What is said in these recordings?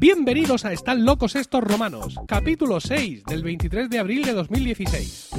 Bienvenidos a Están locos estos romanos, capítulo 6 del 23 de abril de 2016.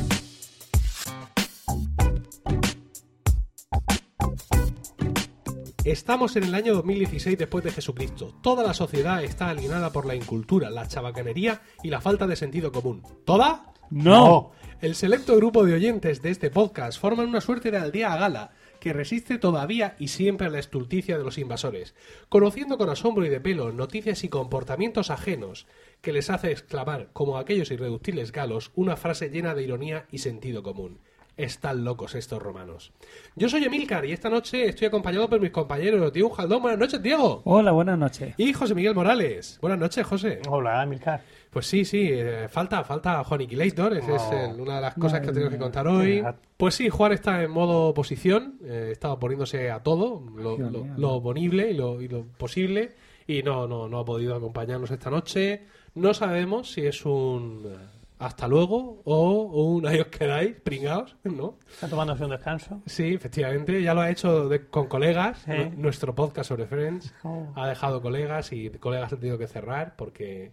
Estamos en el año 2016 después de Jesucristo. Toda la sociedad está alienada por la incultura, la chabacanería y la falta de sentido común. ¿Toda? No. El selecto grupo de oyentes de este podcast forman una suerte de aldea a gala que resiste todavía y siempre a la estulticia de los invasores, conociendo con asombro y de pelo noticias y comportamientos ajenos que les hace exclamar, como aquellos irreductibles galos, una frase llena de ironía y sentido común. Están locos estos romanos. Yo soy Emilcar y esta noche estoy acompañado por mis compañeros Diego Jaldón. Buenas noches, Diego. Hola, buenas noches. Y José Miguel Morales. Buenas noches, José. Hola, Milcar. Pues sí, sí, eh, falta, falta Juan Aniquilator, esa es Oh. eh, una de las cosas que tenemos que contar hoy. Pues sí, Juan está en modo oposición, eh, está poniéndose a todo, lo, lo, mío. lo ponible y lo, y lo posible, y no, no, no ha podido acompañarnos esta noche. No sabemos si es un eh, hasta luego o un ahí os quedáis, pringaos, ¿no? ¿Está tomándose un descanso? Sí, efectivamente, ya lo ha hecho de- con colegas, nuestro podcast sobre Friends. Oh. Ha dejado colegas y colegas han tenido que cerrar porque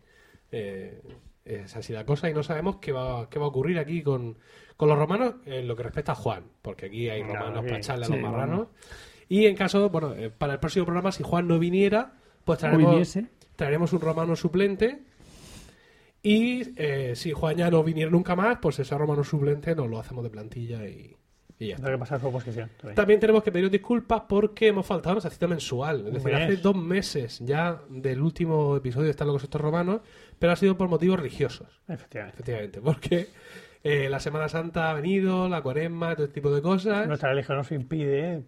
eh, es así la cosa y no sabemos qué va, qué va a ocurrir aquí con, con los romanos en lo que respecta a Juan, porque aquí hay romanos para echarle a sí, los marranos. Y en caso, bueno, eh, para el próximo programa, si Juan no viniera, pues traeremos, traeremos un romano suplente. Y eh, si Juan ya no viniera nunca más, pues ese romano suplente nos lo hacemos de plantilla y, y ya está. Tendrá que pasar su oposición. también. También tenemos que pedir disculpas porque hemos faltado a nuestra cita mensual. Es decir, mes. hace dos meses ya del último episodio de Están locos estos romanos, pero ha sido por motivos religiosos, Efectivamente. efectivamente, porque eh, la Semana Santa ha venido, la cuaresma, todo este tipo de cosas. Nuestra religión nos impide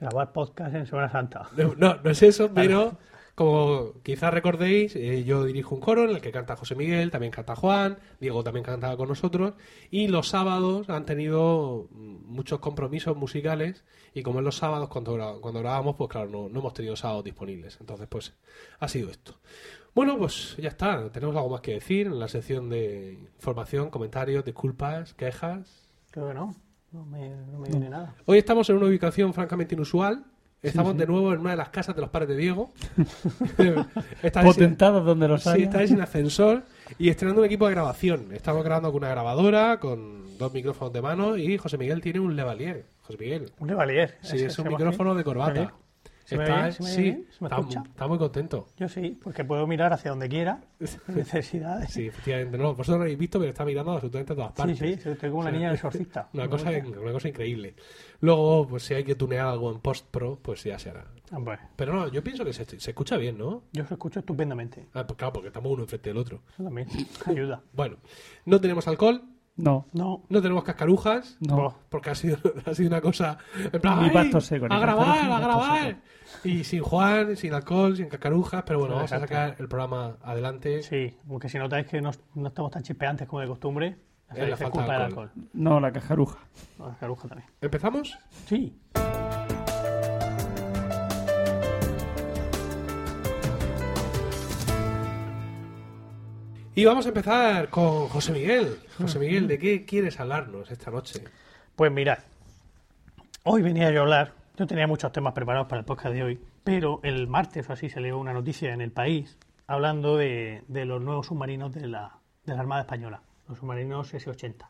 grabar podcast en Semana Santa. No, no, no es eso, pero como quizás recordéis, eh, yo dirijo un coro en el que canta José Miguel, también canta Juan, Diego también cantaba con nosotros, y los sábados han tenido mm, muchos compromisos musicales, y como es los sábados cuando, cuando grabamos, pues claro, no, no hemos tenido sábados disponibles. Entonces, pues ha sido esto. Bueno, pues ya está. Tenemos algo más que decir en la sección de información, comentarios, disculpas, quejas. Creo que no. No me, no me viene nada. Hoy estamos en una ubicación francamente inusual. Estamos sí. de nuevo en una de las casas de los padres de Diego. Potentados donde los sí, haya. esta vez sin ascensor y estrenando un equipo de grabación. Estamos grabando con una grabadora, con dos micrófonos de mano y José Miguel tiene un Levalier. José Miguel. Un Levalier. Sí, es un micrófono de ¿Se ve corbata. ¿Se me ve Está, bien? ¿Se me ve sí, bien? ¿Se me está, escucha? está muy contento. Yo sí, porque puedo mirar hacia donde quiera. sin necesidad. de- Sí, efectivamente. No, vosotros lo habéis visto, pero está mirando absolutamente a todas sí, partes. sí, estoy como una O sea, niña exorcista. Una cosa, una cosa increíble. Luego, pues si hay que tunear algo en post pro, pues ya se hará. Ah, Bueno, Pero no, yo pienso que se, se escucha bien, ¿no? yo os escucho estupendamente. Ah, pues claro, porque estamos uno enfrente del otro. Eso también ayuda. Bueno, no tenemos alcohol, No, No. no tenemos cascarujas, no. porque ha sido, ha sido una cosa en plan, seco, a grabar, a grabar. Y sin Juan, sin alcohol, sin cascarujas, pero bueno, vamos a sacar el programa adelante. Sí, aunque si notáis que no, no estamos tan chispeantes como de costumbre, Es la falta de alcohol. alcohol. No, la cajaruja. No, la caruja también. ¿Empezamos? Sí. Y vamos a empezar con José Miguel. José Miguel, ¿de qué quieres hablarnos esta noche? Pues mirad, hoy venía yo a hablar, yo tenía muchos temas preparados para el podcast de hoy, pero el martes o así se leyó una noticia en el país hablando de, de los nuevos submarinos de la, de la Armada Española, los submarinos S-80,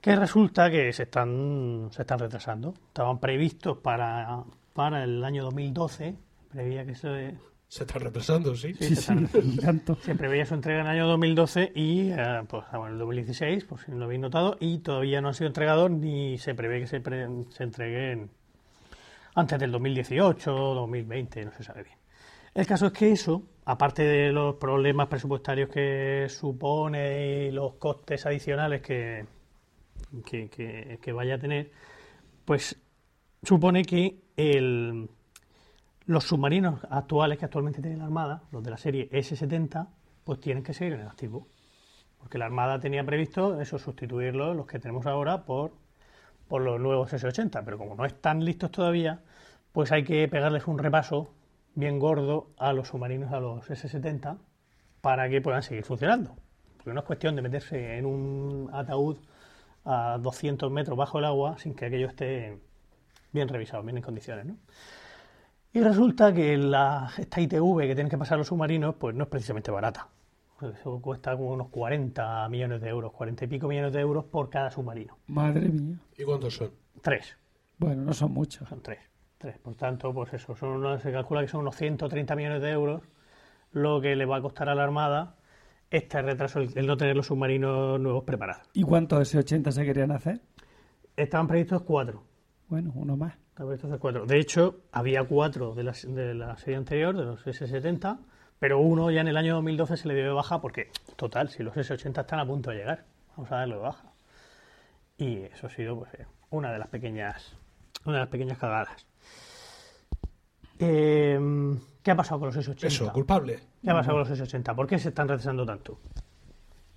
que resulta que se están, se están retrasando. Estaban previstos para, para el año 2012, prevía que se, Se está retrasando, sí. Sí, se están Tanto. Se preveía su entrega en el año 2012 y eh, pues ahora en el 2016, por si no lo habéis notado, y todavía no ha sido entregado ni se prevé que se, pre- se entreguen antes del 2018 o 2020, no se sabe bien. El caso es que eso, aparte de los problemas presupuestarios que supone y los costes adicionales que, que, que- que vaya a tener, pues supone que el, los submarinos actuales que actualmente tiene la Armada, los de la serie S-70, pues tienen que seguir en el activo. Porque la Armada tenía previsto eso, sustituirlos, los que tenemos ahora, por, por los nuevos S-80. Pero como no están listos todavía, pues hay que pegarles un repaso bien gordo a los submarinos, a los S-70, para que puedan seguir funcionando. Porque no es cuestión de meterse en un ataúd a 200 metros bajo el agua sin que aquello esté bien revisado, bien en condiciones, ¿no? Y resulta que la, esta ITV que tienen que pasar los submarinos, pues no es precisamente barata. Eso cuesta como unos 40 millones de euros, 40 y pico millones de euros por cada submarino. Madre mía. ¿Y cuántos son? Tres, Bueno, no son muchos. son tres. tres. Por tanto, pues eso, son unos- se calcula que son unos 130 millones de euros lo que le va a costar a la Armada este retraso, el, el no tener los submarinos nuevos preparados. ¿Y cuántos S-80 se querían hacer? Estaban previstos cuatro. Bueno, uno más. De hecho, había cuatro de la, de la serie anterior, de los S70, pero uno ya en el año 2012 se le dio de baja porque, total, si los S80 están a punto de llegar, vamos a darle de baja. Y eso ha sido pues, eh, una de las pequeñas una de las pequeñas cagadas. Eh, ¿Qué ha pasado con los S80? Eso, culpable. ¿Qué ha pasado con los S80? ¿Por qué se están retrasando tanto?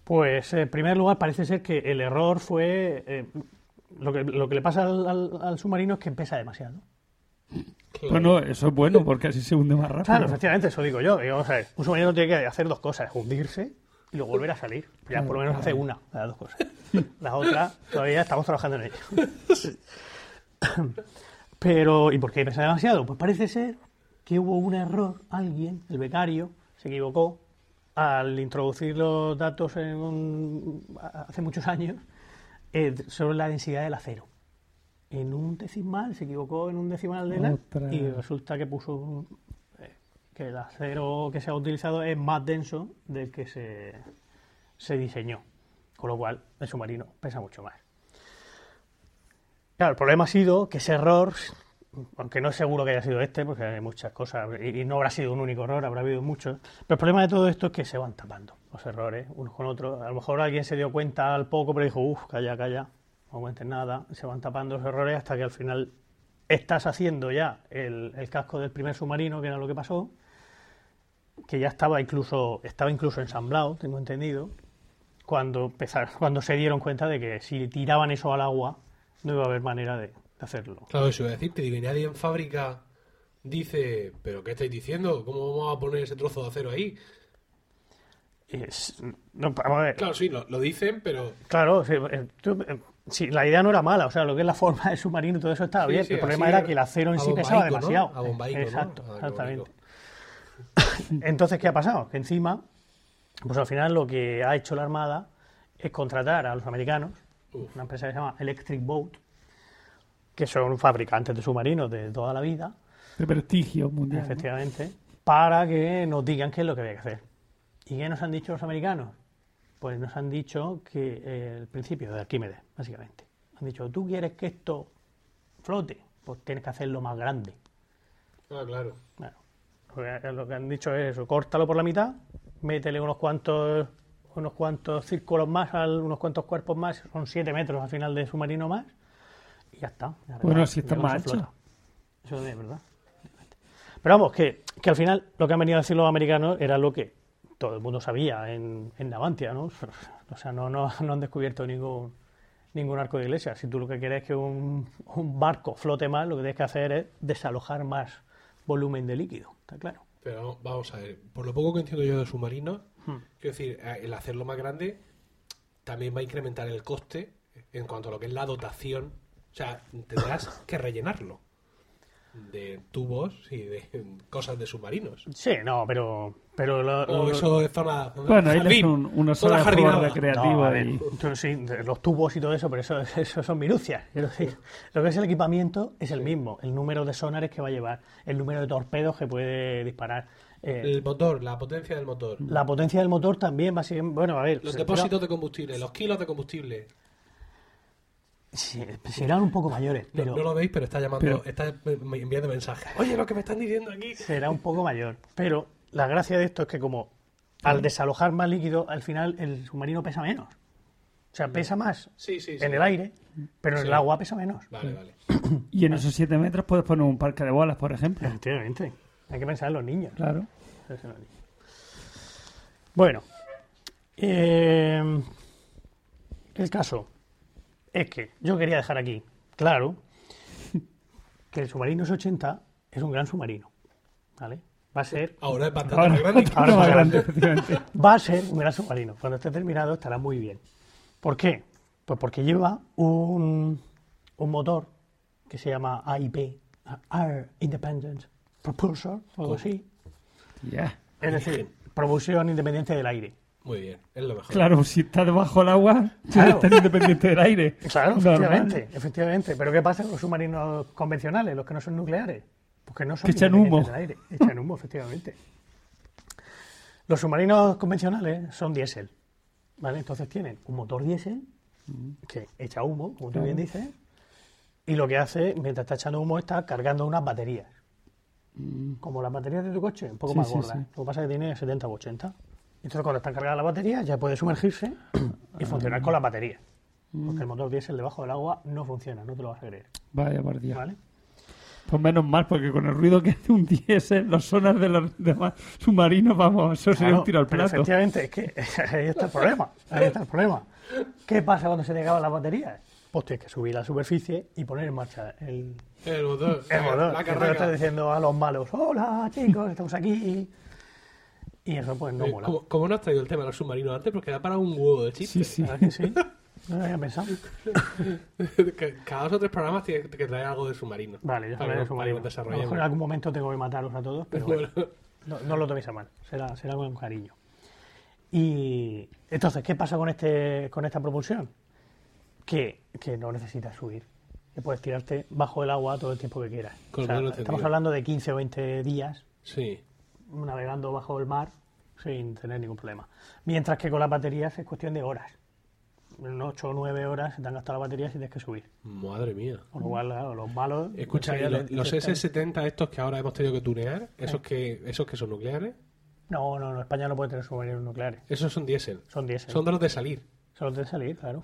Pues, en primer lugar, parece ser que el error fue... eh, lo, que, lo que le pasa al, al- al submarino es que pesa demasiado. Claro. Bueno, eso es bueno porque así se hunde más rápido. Claro, efectivamente, eso digo yo. Digo, vamos a ver, un submarino tiene que hacer dos cosas, hundirse y luego volver a salir. Ya por lo menos hace una de las dos cosas. Las otras todavía estamos trabajando en ello. Pero, ¿y por qué pesa demasiado? Pues parece ser que hubo un error, alguien, el becario, se equivocó al introducir los datos en un- hace muchos años eh, sobre la densidad del acero. En un decimal, se equivocó en un decimal de la y resulta que puso un- eh, que el acero que se ha utilizado es más denso del que se, se diseñó. Con lo cual, el submarino pesa mucho más. Claro, el problema ha sido que ese error, aunque no es seguro que haya sido este, porque hay muchas cosas, y y no habrá sido un único error, habrá habido muchos, pero el problema de todo esto es que se van tapando los errores unos con otros. A lo mejor alguien se dio cuenta al poco, pero dijo, uff, calla, calla, no cuentes nada, se van tapando los errores hasta que al final estás haciendo ya el, el casco del primer submarino, que era lo que pasó, que ya estaba incluso, estaba incluso ensamblado, tengo entendido, cuando empezaron, cuando se dieron cuenta de que si tiraban eso al agua, no iba a haber manera de, de hacerlo. Claro, eso iba a decirte. Digo, y nadie en fábrica dice, ¿pero qué estáis diciendo? ¿Cómo vamos a poner ese trozo de acero ahí? Es- no, vamos a ver, Claro, sí, lo, lo dicen, pero... Claro, sí, eh, tú, eh, sí, la idea no era mala, o sea, lo que es la forma del submarino y todo eso estaba Sí, bien. el problema era que el acero en sí pesaba bombaico, ¿no? demasiado. A bombaico. Exacto, exactamente. Entonces, ¿qué ha pasado? Que encima, pues al final lo que ha hecho la Armada es contratar a los americanos, Uf. una empresa que se llama Electric Boat, que son fabricantes de submarinos de toda la vida, De prestigio mundial. ¿no? efectivamente, para que nos digan qué es lo que hay que hacer. ¿Y qué nos han dicho los americanos? Pues nos han dicho que eh, el principio de Arquímedes, básicamente. Han dicho, tú quieres que esto flote, pues tienes que hacerlo más grande. Ah, claro. Bueno, lo que, han dicho es eso, córtalo por la mitad, métele unos cuantos unos cuantos círculos más, unos cuantos cuerpos más, son 7 metros al final de submarino más, y ya está. Ya Bueno, si está mal hecho. flota. Eso es verdad. Pero vamos, que, que al final lo que han venido a decir los americanos era lo que todo el mundo sabía en, en Navantia, ¿no? O sea, no, no, no han descubierto ningún, ningún arco de iglesia. Si tú lo que quieres es que un, un barco flote más, lo que tienes que hacer es desalojar más volumen de líquido, está claro. Pero vamos a ver, por lo poco que entiendo yo de submarinos, Hmm. quiero decir, eh, el hacerlo más grande también va a incrementar el coste en cuanto a lo que es la dotación. O sea, tendrás que rellenarlo de tubos y de cosas de submarinos. Sí, no, pero... pero lo- O eso es zona. Bueno, ahí le jardín, son una zona jardinada. recreativo No, y- sí, los tubos y todo eso, pero eso, eso son minucias. Quiero decir, lo que es el equipamiento es el mismo. El número de sonares que va a llevar, el número de torpedos que puede disparar. eh, El motor, la potencia del motor. la potencia del motor también va a ser... Bueno, a ver... Los depósitos de combustible, los kilos de combustible. Sí, serán un poco mayores, No, pero no lo veis, pero está llamando, Pero- está enviando mensajes. Oye, lo que me están diciendo aquí. será un poco mayor. Pero la gracia de esto es que como al desalojar más líquido, al final el submarino pesa menos. O sea, pesa más Sí, sí, sí. en el aire, pero en el agua pesa menos. Vale, vale. Y en esos 7 metros puedes poner un parque de bolas, por ejemplo. Efectivamente. Hay que pensar en los niños. Claro. Bueno, eh, el caso es que yo quería dejar aquí claro que el submarino S-80 es un gran submarino. ¿Vale? Va a ser Ahora es bastante Ahora, más grande. Ahora más más grande. Va a ser un gran submarino. Cuando esté terminado estará muy bien. ¿Por qué? Pues porque lleva un, un motor que se llama AIP, Air Independent Propulsor, o algo así. Ya. Es decir, propulsión independiente del aire. Muy bien, es lo mejor. Claro, si está debajo del agua, Claro. está independiente del aire. Claro, Normal. efectivamente, efectivamente. Pero ¿qué pasa con los submarinos convencionales, los que no son nucleares? Pues que no son Que echan humo. del aire. Echan humo, efectivamente. Los submarinos convencionales son diésel, ¿vale? Entonces tienen un motor diésel que echa humo, como tú bien dices, y lo que hace, mientras está echando humo, está cargando unas baterías. Como las baterías de tu coche, un poco Mm. Sí, más sí, gordas. sí. Lo que pasa es que tiene 70 o 80. Entonces, cuando están cargadas las baterías, ya puede sumergirse y funcionar con las baterías. Porque el motor diésel debajo del agua no funciona, no te lo vas a creer. Vaya por Dios. ¿Vale? Pues menos mal, porque con el ruido que hace un diésel, los sonas de los demás submarinos, vamos, eso sería Claro, un tiro al pero plato. efectivamente, es que ahí está el problema. Ahí está el problema. ¿Qué pasa cuando se te acaban las baterías? Pues tienes que subir a la superficie y poner en marcha el, El motor. el motor. La carraca. estás diciendo a los malos, hola chicos, estamos aquí. Y eso pues no Eh, mola. ¿Cómo, cómo no has traído el tema de los submarinos antes? Porque da para un huevo de chiste. Sí, sí. ¿Verdad que sí? No lo había pensado. Cada dos o tres programas tienes que traer algo de submarinos. Vale, yo que de submarino. A lo mejor en algún momento tengo que matarlos a todos, pero bueno, no, no lo toméis a mal. Será, será con cariño. Y entonces, ¿qué pasa con, este, con esta propulsión? Que, que no necesitas subir. Que puedes tirarte bajo el agua todo el tiempo que quieras. O sea, estamos hablando de 15 o 20 días sí. Navegando bajo el mar sin tener ningún problema. Mientras que con las baterías es cuestión de horas. En 8 o 9 horas se te han gastado las baterías y tienes que subir. Madre mía. Con lo cual, claro, los malos... Escucha, enseguida ¿y te- los, los están- S70 estos que ahora hemos tenido que tunear, esos que, esos que son nucleares, No, no, no, España no puede tener submarinos nucleares. esos son diésel. Son diésel. Son de los de salir. Solo de salir, claro.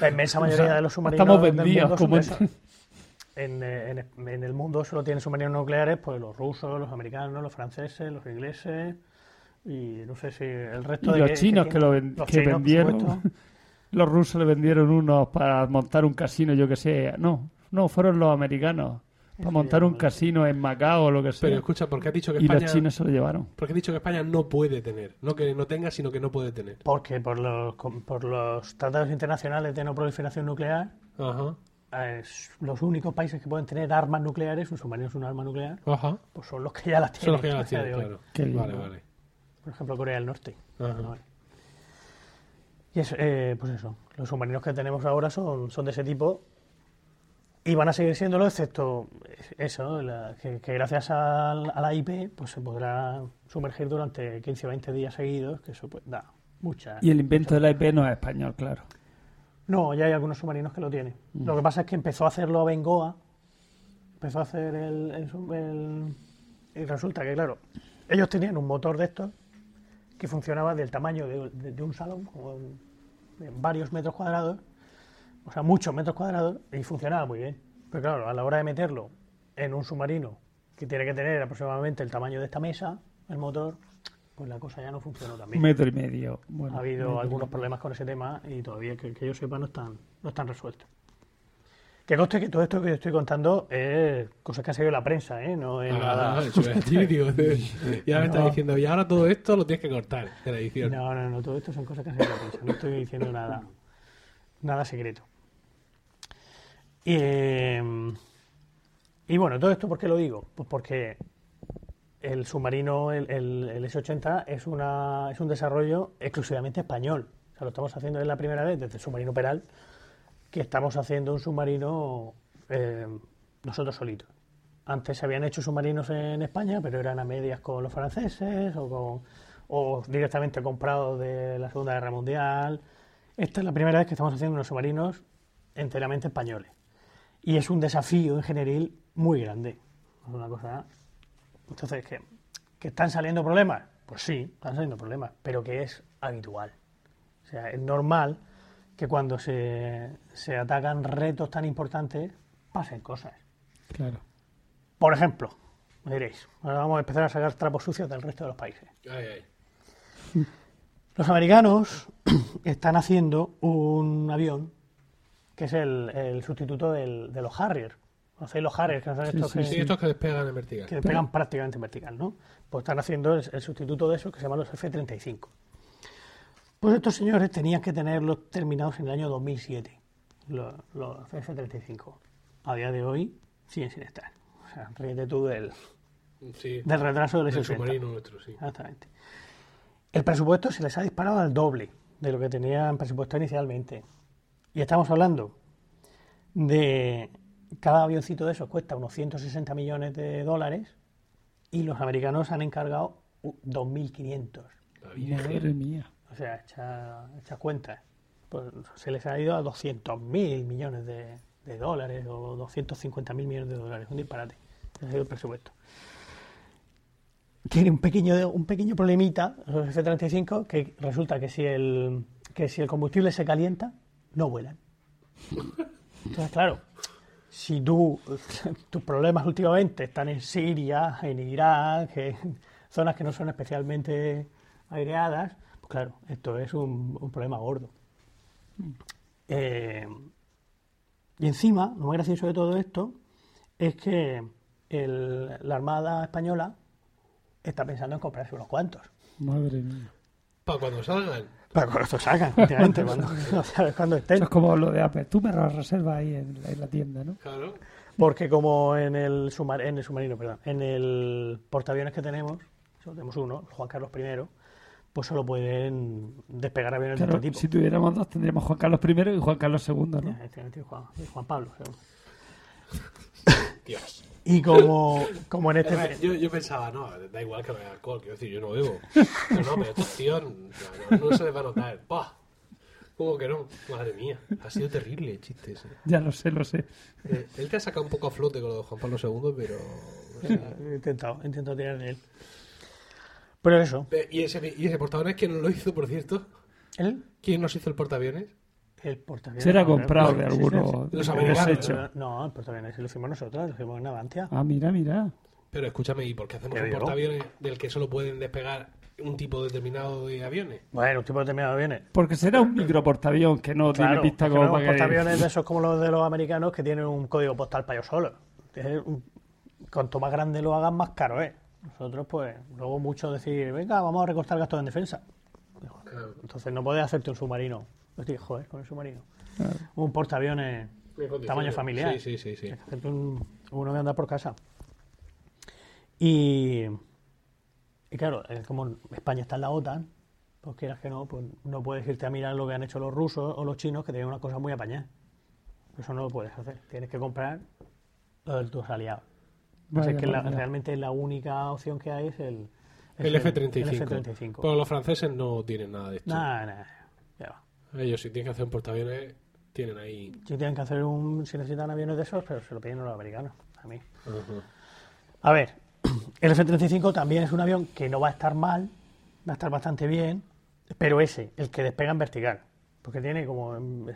La inmensa mayoría O sea, de los submarinos estamos del vendidos son como. en, eh, en- en el mundo solo tienen submarinos nucleares pues los rusos, los americanos, los franceses, los ingleses y no sé si el resto Y de los chinos que, lo ven- los que chinos, vendieron, los rusos le vendieron unos para montar un casino, yo que sé. No, no, fueron los americanos. Para montar un casino en Macao o lo que sea. Pero escucha, ¿por qué has dicho que y España, los chinos se lo llevaron. ¿por qué has dicho que España no puede tener? No que no tenga, sino que no puede tener. porque por los, por los tratados internacionales de no proliferación nuclear Ajá. Eh, los únicos países que pueden tener armas nucleares, un submarino es un arma nuclear, Ajá. pues son los que ya las Son tienen. los que ya a las tienen, hoy. claro. Vale, vale. Por ejemplo, Corea del Norte. Ajá. Vale. Y es, eh, pues eso, los submarinos que tenemos ahora son, son de ese tipo y van a seguir siéndolo, excepto eso, la- que, que gracias al- a la IP pues se podrá sumergir durante 15 o 20 días seguidos, que eso pues da mucha... Y el invento de la IP no es español, claro. No, ya hay algunos submarinos que lo tienen. Lo que pasa es que empezó a hacerlo Bengoa, empezó a hacer el, el sub- el- Y resulta que, claro, ellos tenían un motor de estos que funcionaba del tamaño de, de- de un salón, como en- varios metros cuadrados, o sea, muchos metros cuadrados, y funcionaba muy bien. Pero claro, a la hora de meterlo en un submarino que tiene que tener aproximadamente el tamaño de esta mesa, el motor, pues la cosa ya no funcionó tan bien Un metro y medio. Bueno, ha habido algunos problemas con ese tema y todavía que, que yo sepa no están, no están resueltos. Que conste que todo esto que estoy contando es cosas que ha salido en la prensa, ¿eh? no es Ah, nada. eso digo, ya me estás No. diciendo, y ahora todo esto lo tienes que cortar de la edición. No, no, no, todo esto son cosas que han salido la prensa. No estoy diciendo nada, nada secreto. Y, eh, y bueno, todo esto, ¿por qué lo digo? Pues porque el submarino, el, el- el S-80, es, una, es un desarrollo exclusivamente español. O sea, lo estamos haciendo es la primera vez desde el submarino Peral que estamos haciendo un submarino eh, nosotros solitos. Antes se habían hecho submarinos en España, pero eran a medias con los franceses o, con, o directamente comprados de la Segunda Guerra Mundial. Esta es la primera vez que estamos haciendo unos submarinos enteramente españoles. Y es un desafío ingenieril muy grande. Es una cosa. Entonces, ¿que, ¿que están saliendo problemas? Pues sí, están saliendo problemas, pero que es habitual. O sea, es normal que cuando se, se atacan retos tan importantes pasen cosas. Claro. Por ejemplo, me diréis, ahora vamos a empezar a sacar trapos sucios del resto de los países. Ay, ay. Los americanos están haciendo un avión que es el, el sustituto del- de los Harrier. ¿Conocéis los Harrier? Que son estos sí, que, Sí, estos que despegan en vertical. que pegan prácticamente en vertical, ¿no? Pues están haciendo el, el sustituto de eso que se llama los F-35. Pues estos señores tenían que tenerlos terminados en el año 2007, los, los F-35. a día de hoy siguen sin estar. O sea, ríete tú del, Sí. del retraso del El S-80. submarino nuestro, sí. Exactamente. El presupuesto se les ha disparado al doble de lo que tenían presupuesto inicialmente. Y estamos hablando de cada avioncito de esos cuesta unos 160 millones de dólares y los americanos han encargado uh, 2.500. La Virgen. Madre mía. O sea, echa, echa cuentas. Pues se les ha ido a 200.000 millones de, de dólares o 250.000 millones de dólares. Un disparate. Ese ha sido el presupuesto. Tiene un pequeño, un pequeño problemita, los F-35, que resulta que si, el, que si el combustible se calienta, no vuelan. Entonces, claro, si tú, tus problemas últimamente están en Siria, en Irak, en zonas que no son especialmente aireadas, pues claro, esto es un, un problema gordo. Eh, y encima, lo más gracioso de todo esto es que el- la Armada Española está pensando en comprarse unos cuantos. Madre mía. Para cuando salgan. Para cuando esto salgan, efectivamente, cuando, no sabes cuándo estén. Eso es como lo de Apple. Tú me lo reservas ahí en la, en la tienda, ¿no? Claro. Porque como en el, submar- en el submarino, perdón, en el portaaviones que tenemos, solo tenemos uno, Juan Carlos I, pues solo pueden despegar aviones Claro, de este tipo. si tuviéramos dos, tendríamos Juan Carlos I y Juan Carlos II, ¿no? Efectivamente, Juan, Juan Pablo. Dios. Y como, como en este... Yo, yo pensaba, no, da igual que beba alcohol, quiero decir, yo no bebo. No, no, pero estos tíos no, no se les va a notar. ¡Pah! ¿Cómo que no? Madre mía, ha sido terrible el chiste ese. Ya lo sé, lo sé. Eh, él te ha sacado un poco a flote con lo de Juan Pablo II, pero... o sea, He intentado, he intentado tirar de él. Pero eso, ¿Y ese, ¿Y ese portaaviones quién lo hizo, por cierto? él, ¿Quién nos hizo el portaaviones? El portaaviones... Será comprado de alguno Los americanos. No, el portaaviones lo hicimos nosotros, lo hicimos en Avantia. Ah, mira, mira. Pero escúchame, ¿y por qué hacemos ¿Qué un portaaviones del que solo pueden despegar un tipo determinado de aviones? Bueno, un tipo determinado de aviones. Porque será un microportaaviones que no Claro, tiene pista como no para que... portaaviones de esos como los de los americanos que tienen un código postal para ellos solos. Un- Cuanto más grande lo hagan, más caro es. Nosotros, pues, luego mucho decir, venga, vamos a recortar gastos en defensa. Entonces no puedes hacerte un submarino. Hostia, joder, con el submarino. Claro. Un portaaviones tamaño familiar. Sí, sí, sí. sí. Tienes que hacerte un- uno de andar por casa. Y, y claro, es como España está en la OTAN, pues quieras que no, pues no puedes irte a mirar lo que han hecho los rusos o los chinos, que tienen una cosa muy apañada. Eso no lo puedes hacer. Tienes que comprar lo de tus aliados. Vaya, que la- realmente la única opción que hay es el, es El F-35. el F-35. Pero los franceses no tienen nada de esto. Nada, nada. Ya va. Ellos si tienen que hacer un portaaviones, tienen ahí... Si tienen que hacer un, si necesitan aviones de esos, pero se lo piden a los americanos, a mí. A ver, el F-35 también es un avión que no va a estar mal, va a estar bastante bien, pero ese, el que despega en vertical, porque tiene como en,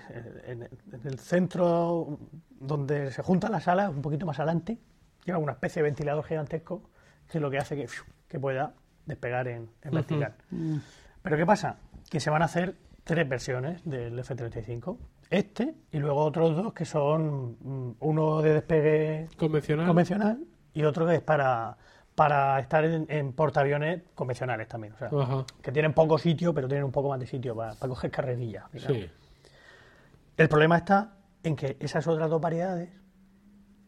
en- en el centro donde se juntan las alas, un poquito más adelante, lleva una especie de ventilador gigantesco que es lo que hace que, que pueda despegar en, en vertical. Pero ¿qué pasa? Que se van a hacer tres versiones del F-35. Este y luego otros dos que son mm, uno de despegue Convencional. convencional y otro que es para, para estar en, en portaaviones convencionales también. O sea, Ajá. que tienen poco sitio, pero tienen un poco más de sitio para, para coger carrerillas. Sí. El problema está en que esas otras dos variedades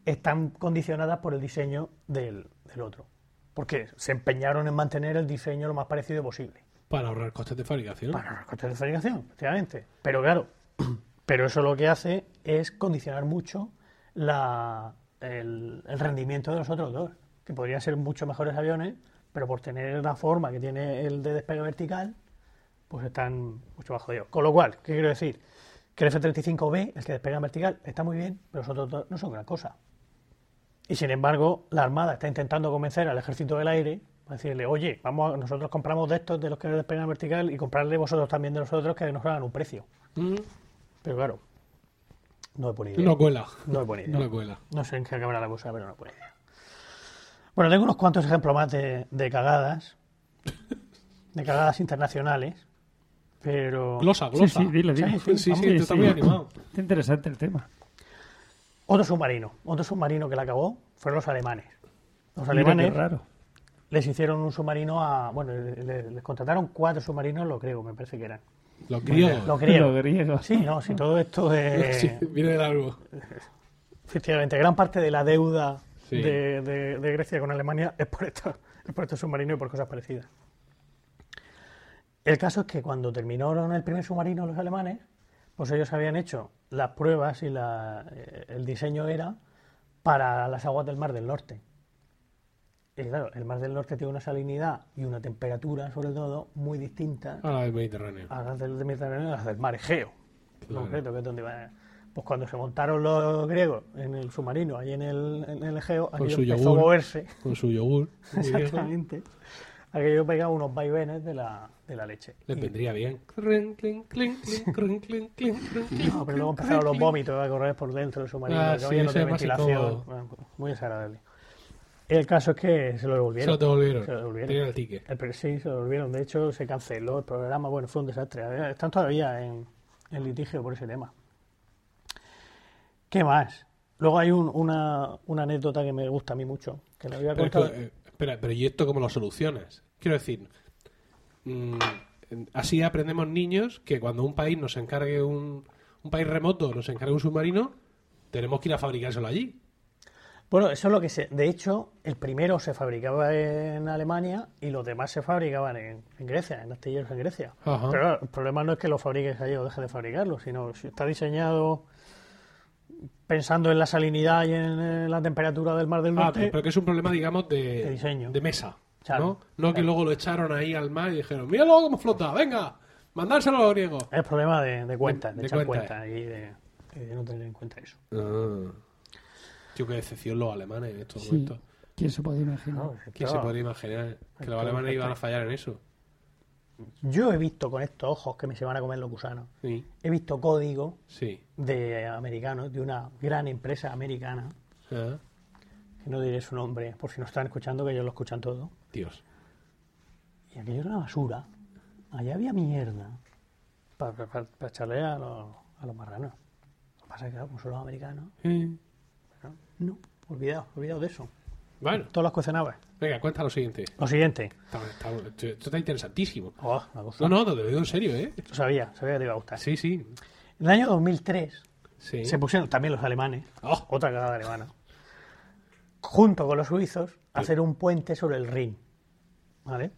están condicionadas por el diseño del, del otro. Porque se empeñaron en mantener el diseño lo más parecido posible. Para ahorrar costes de fabricación. Para los costes de fabricación, efectivamente. Pero claro, pero eso lo que hace es condicionar mucho la, el, el rendimiento de los otros dos, que podrían ser mucho mejores aviones, pero por tener la forma que tiene el de despegue vertical, pues están mucho más jodidos. Con lo cual, ¿qué quiero decir? Que el F-35B, el que despega en vertical, está muy bien, pero los otros dos no son gran cosa. Y sin embargo, la Armada está intentando convencer al Ejército del Aire a decirle, oye, vamos, a- nosotros compramos de estos, de los que despegan vertical, y comprarle vosotros también de los otros que nos hagan un precio. Mm, Pero claro, no es buena idea. No cuela. No es buena idea. No cuela. No sé en qué acabará la cosa, pero no es buena idea. Bueno, tengo unos cuantos ejemplos más de, de cagadas, de cagadas internacionales, pero Glosa, Sí, glosa. sí, dile, dile. Sí, sí, Sí, sí, estás muy animado. Está interesante el tema. otro submarino, otro submarino que la acabó fueron los alemanes. Los Mira qué alemanes raro. Les hicieron un submarino a, bueno, le- le- les contrataron cuatro submarinos, lo creo, me parece que eran. Los griegos. Los griegos. Los griegos. Sí, no, si todo esto es... Sí, viene de largo. efectivamente, gran parte de la deuda Sí. de, de- de Grecia con Alemania es por, esto, es por este submarino y por cosas parecidas. El caso es que cuando terminaron el primer submarino los alemanes, pues ellos habían hecho las pruebas y la- eh, el diseño era para las aguas del Mar del Norte. Y claro, el Mar del Norte tiene una salinidad y una temperatura, sobre todo, muy distintas A la del Mediterráneo. a las del Mediterráneo y a las del Mar Egeo, en Claro. concreto, que es donde va. Pues cuando se montaron los griegos en el submarino, ahí en el, en el Egeo, Con aquello empezó yogur. a moverse. Con su yogur. Exactamente. Aquello pegaba unos vaivenes de la, de la leche. Les Y- vendría bien. No, pero luego empezaron los vómitos a correr por dentro del submarino, Ah, sí, había no ventilación. Bueno, pues, muy desagradable. El caso es que se lo Se devolvieron. lo devolvieron. Se lo devolvieron. El ticket. El sí, se lo devolvieron. De hecho, se canceló el programa. Bueno, fue un desastre. Están todavía en, en litigio por ese tema. ¿Qué más? Luego hay un- una, una anécdota que me gusta a mí mucho, que le voy a Pero, contar. eh, espera, pero ¿y esto cómo lo solucionas? Quiero decir, mm, así aprendemos niños que cuando un país nos encargue un, un país remoto nos encargue un submarino, tenemos que ir a fabricárselo allí. Bueno, eso es lo que se. De hecho, el primero se fabricaba en Alemania y los demás se fabricaban en, en Grecia, en astilleros en Grecia. Ajá. Pero el problema no es que lo fabriques allí o dejes de fabricarlo, sino si está diseñado pensando en la salinidad y en, la temperatura del mar del Ah, norte. pero, pero que es un problema, digamos, de, De diseño. de mesa. Claro, ¿no? No que luego lo echaron ahí al mar y dijeron, míralo cómo flota, venga, mandárselo a los griegos. Es problema de, de cuentas, de, de echar cuentas. y de, y de no tener en cuenta eso. Ah. Tío, qué decepción los alemanes en estos Sí. momentos. ¿Quién se puede imaginar? No, ¿Quién se podría imaginar que los alemanes iban a fallar en eso? Yo he visto con estos ojos que me se van a comer los gusanos, Sí, he visto código sí. de americanos, de una gran empresa americana, Ah, que no diré su nombre, por si no están escuchando, que ellos lo escuchan todo. Dios. Y aquello era una basura. Allá había mierda para echarle a los, a los marranos. Lo que pasa es que, claro, como son los americanos, Eh, ¿no? no, olvidado, olvidado de eso. Bueno, Todas las cocinabas. venga, cuenta lo siguiente. Lo siguiente. Está- está- esto, esto está interesantísimo. Oh. No, no, te lo digo en serio, ¿eh? Lo sabía, sabía que te iba a gustar. Sí, sí. En el año 2003 Sí. se pusieron también los alemanes, Oh, otra cagada alemana, junto con los suizos, a hacer un puente sobre el Rin. ¿Vale?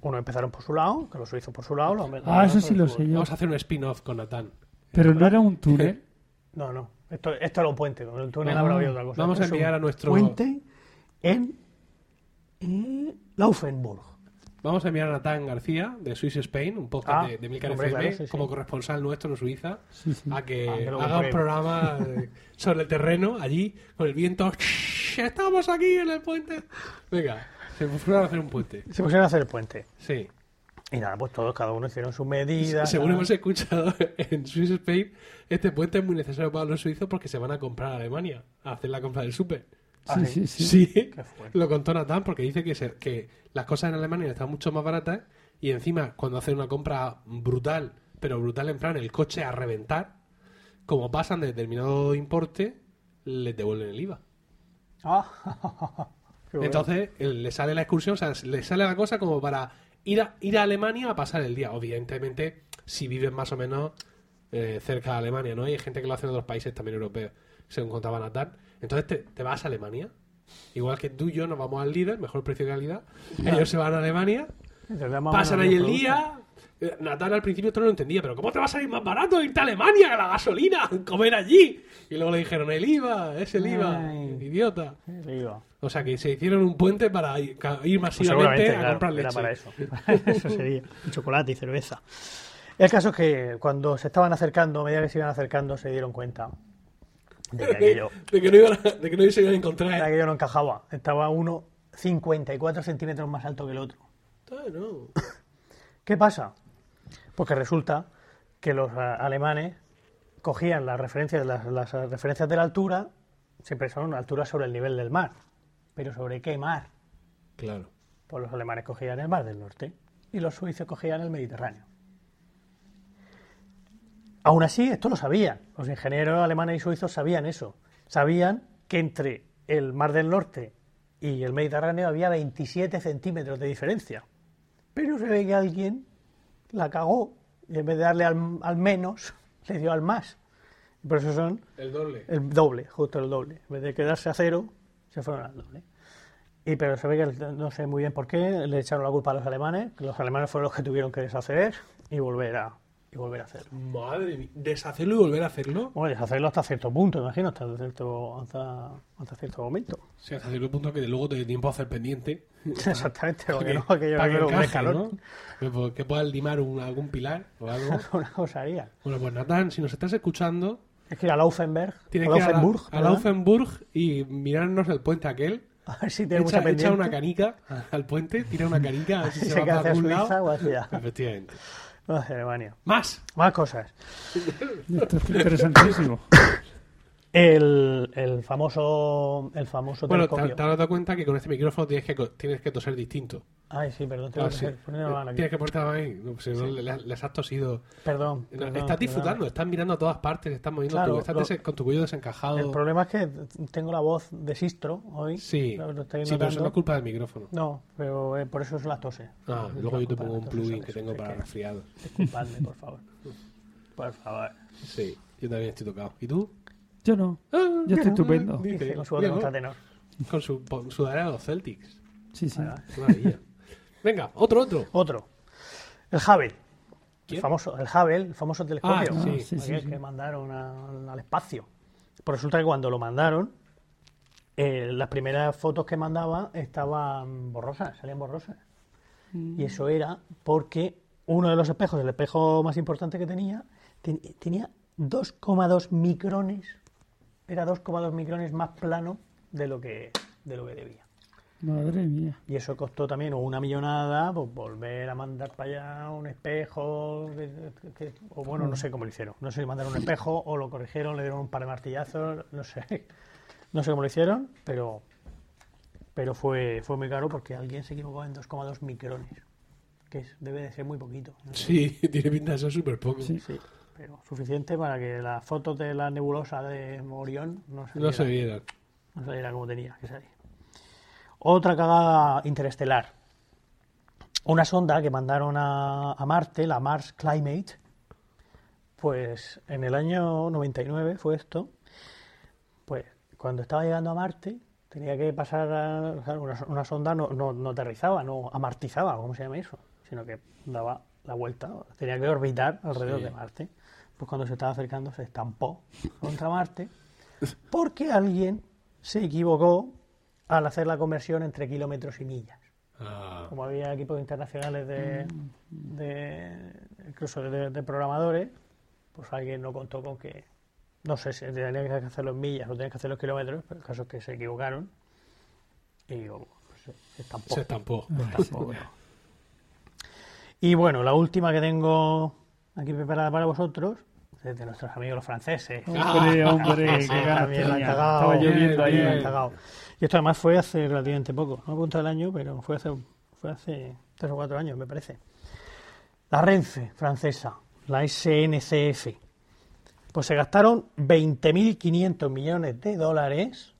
Uno empezaron por su lado, que los suizos por su lado. Los Ah, eso sí lo sé yo. vamos a hacer un spin-off con Natán. Pero no era un túnel. No, no. Esto, esto era un puente. Con el túnel habrá habido otra cosa. vamos a enviar a nuestro- Puente en, eh, Laufenburg. Vamos a enviar a Natán García de Swiss Spain, un podcast Ah, de, de Milcar hombre, FM, claro, sí, sí. como corresponsal nuestro en Suiza, Sí, sí. a que Ah, haga un programa eh, sobre el terreno, allí, con el viento. Estamos aquí en el puente. Venga, se pusieron a hacer un puente. Se pusieron a hacer el puente. Sí. Y nada, pues todos, cada uno hicieron sus medidas. Según nada. hemos escuchado en Swiss Spain, este puente es muy necesario para los suizos porque se van a comprar a Alemania, a hacer la compra del súper. Ah, Sí, sí. sí, sí. Sí, Qué fuerte. lo contó Natán porque dice que, se- que las cosas en Alemania están mucho más baratas y encima cuando hacen una compra brutal, pero brutal en plan el coche a reventar, como pasan de determinado importe, les devuelven el IVA. Ah, bueno. Entonces el- le sale la excursión, o sea, le sale la cosa como para ir a, ir a Alemania a pasar el día. Obviamente, si vives más o menos eh, cerca de Alemania, ¿no? Y hay gente que lo hace en otros países también europeos, según contaba Natán. Entonces te, te vas a Alemania. Igual que tú y yo nos vamos al líder, mejor precio y calidad. Ellos se van a Alemania, pasan ahí el día. Eh, Natán al principio esto no lo entendía, pero ¿cómo te va a salir más barato irte a Alemania que la gasolina? Comer allí. Y luego le dijeron, el IVA, es el IVA, Ay. idiota. Sí, digo. O sea que se hicieron un puente para ir, Pues masivamente seguramente, a claro, comprar leche. era para eso. eso sería. Y chocolate y cerveza. El caso es que cuando se estaban acercando, a medida que se iban acercando, se dieron cuenta de que aquello, de, que no iban a, de que no se iban a de encontrar. que aquello no encajaba. Estaba uno 54 centímetros más alto que el otro. Ah, no. ¿Qué pasa? Pues que resulta que los a- alemanes cogían las referencias, las, las referencias de la altura, siempre son alturas sobre el nivel del mar. ¿Pero sobre qué mar? Claro. Pues los alemanes cogían el mar del norte y los suizos cogían el Mediterráneo. Aún así, esto lo sabían. Los ingenieros alemanes y suizos sabían eso. Sabían que entre el mar del norte y el Mediterráneo había 27 centímetros de diferencia. Pero se ve que alguien la cagó y en vez de darle al, al menos, le dio al más. Por eso son El doble. el doble, justo el doble. En vez de quedarse a cero, se fueron al doble. Y pero se ve que no sé muy bien por qué le echaron la culpa a los alemanes, que los alemanes fueron los que tuvieron que deshacer y volver a y volver a hacerlo. Madre mía. Deshacerlo y volver a hacerlo. Bueno, deshacerlo hasta cierto punto, imagino, hasta cierto, hasta, hasta cierto momento. Sí, hasta cierto punto que luego te dé tiempo a hacer pendiente. Exactamente, porque Que- no, aquello para que un encaje, escalón. ¿no? Que, que puedas limar un- algún pilar o algo. Una cosa haría. Bueno, pues Natán, si nos estás escuchando, Es que ir a Laufenberg, tienes a que ir a, la- Laufenburg, a. Laufenburg y mirarnos el puente aquel. a ver si tiene Echa, mucha echa una canica al puente, tira una canica a ver si se, se va para hacia algún Suiza lado. o hacia, Efectivamente. o hacia Alemania. Más. Más cosas. Esto es interesantísimo. El, el famoso el famoso Bueno, te, te has dado cuenta que con este micrófono tienes que, tienes que toser distinto. Ay, sí, perdón, tengo Ah, que sí. poner. Tienes que ponerte la mano ahí. No, pues, si no, le- les has tosido. Perdón. No, perdón, estás disfrutando, perdón. estás mirando a todas partes, estás moviendo Claro, tu- estás lo- con tu cuello desencajado. El problema es que tengo la voz de Sistro hoy. Sí, Lo- sí pero eso no es culpa del micrófono. No, pero eh, por eso es la tose. Ah, luego yo te pongo un plugin que tengo para resfriados. Disculpadme, por favor. Por favor. Sí, yo también estoy tocado. ¿Y tú? Yo no. Ah, Yo estoy estupendo. Dice, con su míralo. contratenor. Con su po- sudadera de los Celtics. Sí, sí. Qué maravilla. Venga, otro, otro. Otro. El Hubble. El famoso, el Hubble, el famoso telescopio. Ah, sí, sí, sí, aquel sí. que mandaron a- al espacio. Pues resulta que cuando lo mandaron, eh, las primeras fotos que mandaba estaban borrosas, salían borrosas. Y eso era porque uno de los espejos, el espejo más importante que tenía, ten- tenía 2,2 micrones, era 2,2 micrones más plano de lo que, de lo que debía. Madre mía. Y eso costó también una millonada, pues volver a mandar para allá un espejo, que- que- o bueno, no sé cómo lo hicieron. No sé si mandaron un espejo o lo corrigieron, le dieron un par de martillazos, no sé. No sé cómo lo hicieron, pero pero fue, fue muy caro porque alguien se equivocó en 2,2 micrones, que es- debe de ser muy poquito. ¿no? Sí, tiene pinta de ser súper poco. Sí. Sí, pero suficiente para que las fotos de la nebulosa de Orión no se No se vieran. No saliera como tenía que salir. Otra cagada interestelar. Una sonda que mandaron a, a Marte, la Mars Climate, pues en el año 99 fue esto, pues cuando estaba llegando a Marte tenía que pasar, a- o sea, una, una sonda no, no, no aterrizaba, no amartizaba, ¿cómo se llama eso? Sino que daba la vuelta, tenía que orbitar alrededor Sí. de Marte. Pues cuando se estaba acercando se estampó contra Marte porque alguien se equivocó al hacer la conversión entre kilómetros y millas. Ah, Como había equipos internacionales de, de- incluso de, de programadores, pues alguien no contó con que, no sé si tenía que hacerlo en millas o tenía que hacerlo en kilómetros, pero el caso es que se equivocaron y digo, pues, se- se estampó. se estampó. Pobre. Y bueno, la última que tengo aquí preparada para vosotros, de nuestros amigos los franceses. Hombre, hombre, Sí, qué ganas. Estaba lloviendo ahí. bien. Y esto además fue hace relativamente poco, no apunta el año, pero fue hace, fue hace tres o cuatro años, me parece. La Renfe francesa, la SNCF, pues se gastaron 20.500 millones de dólares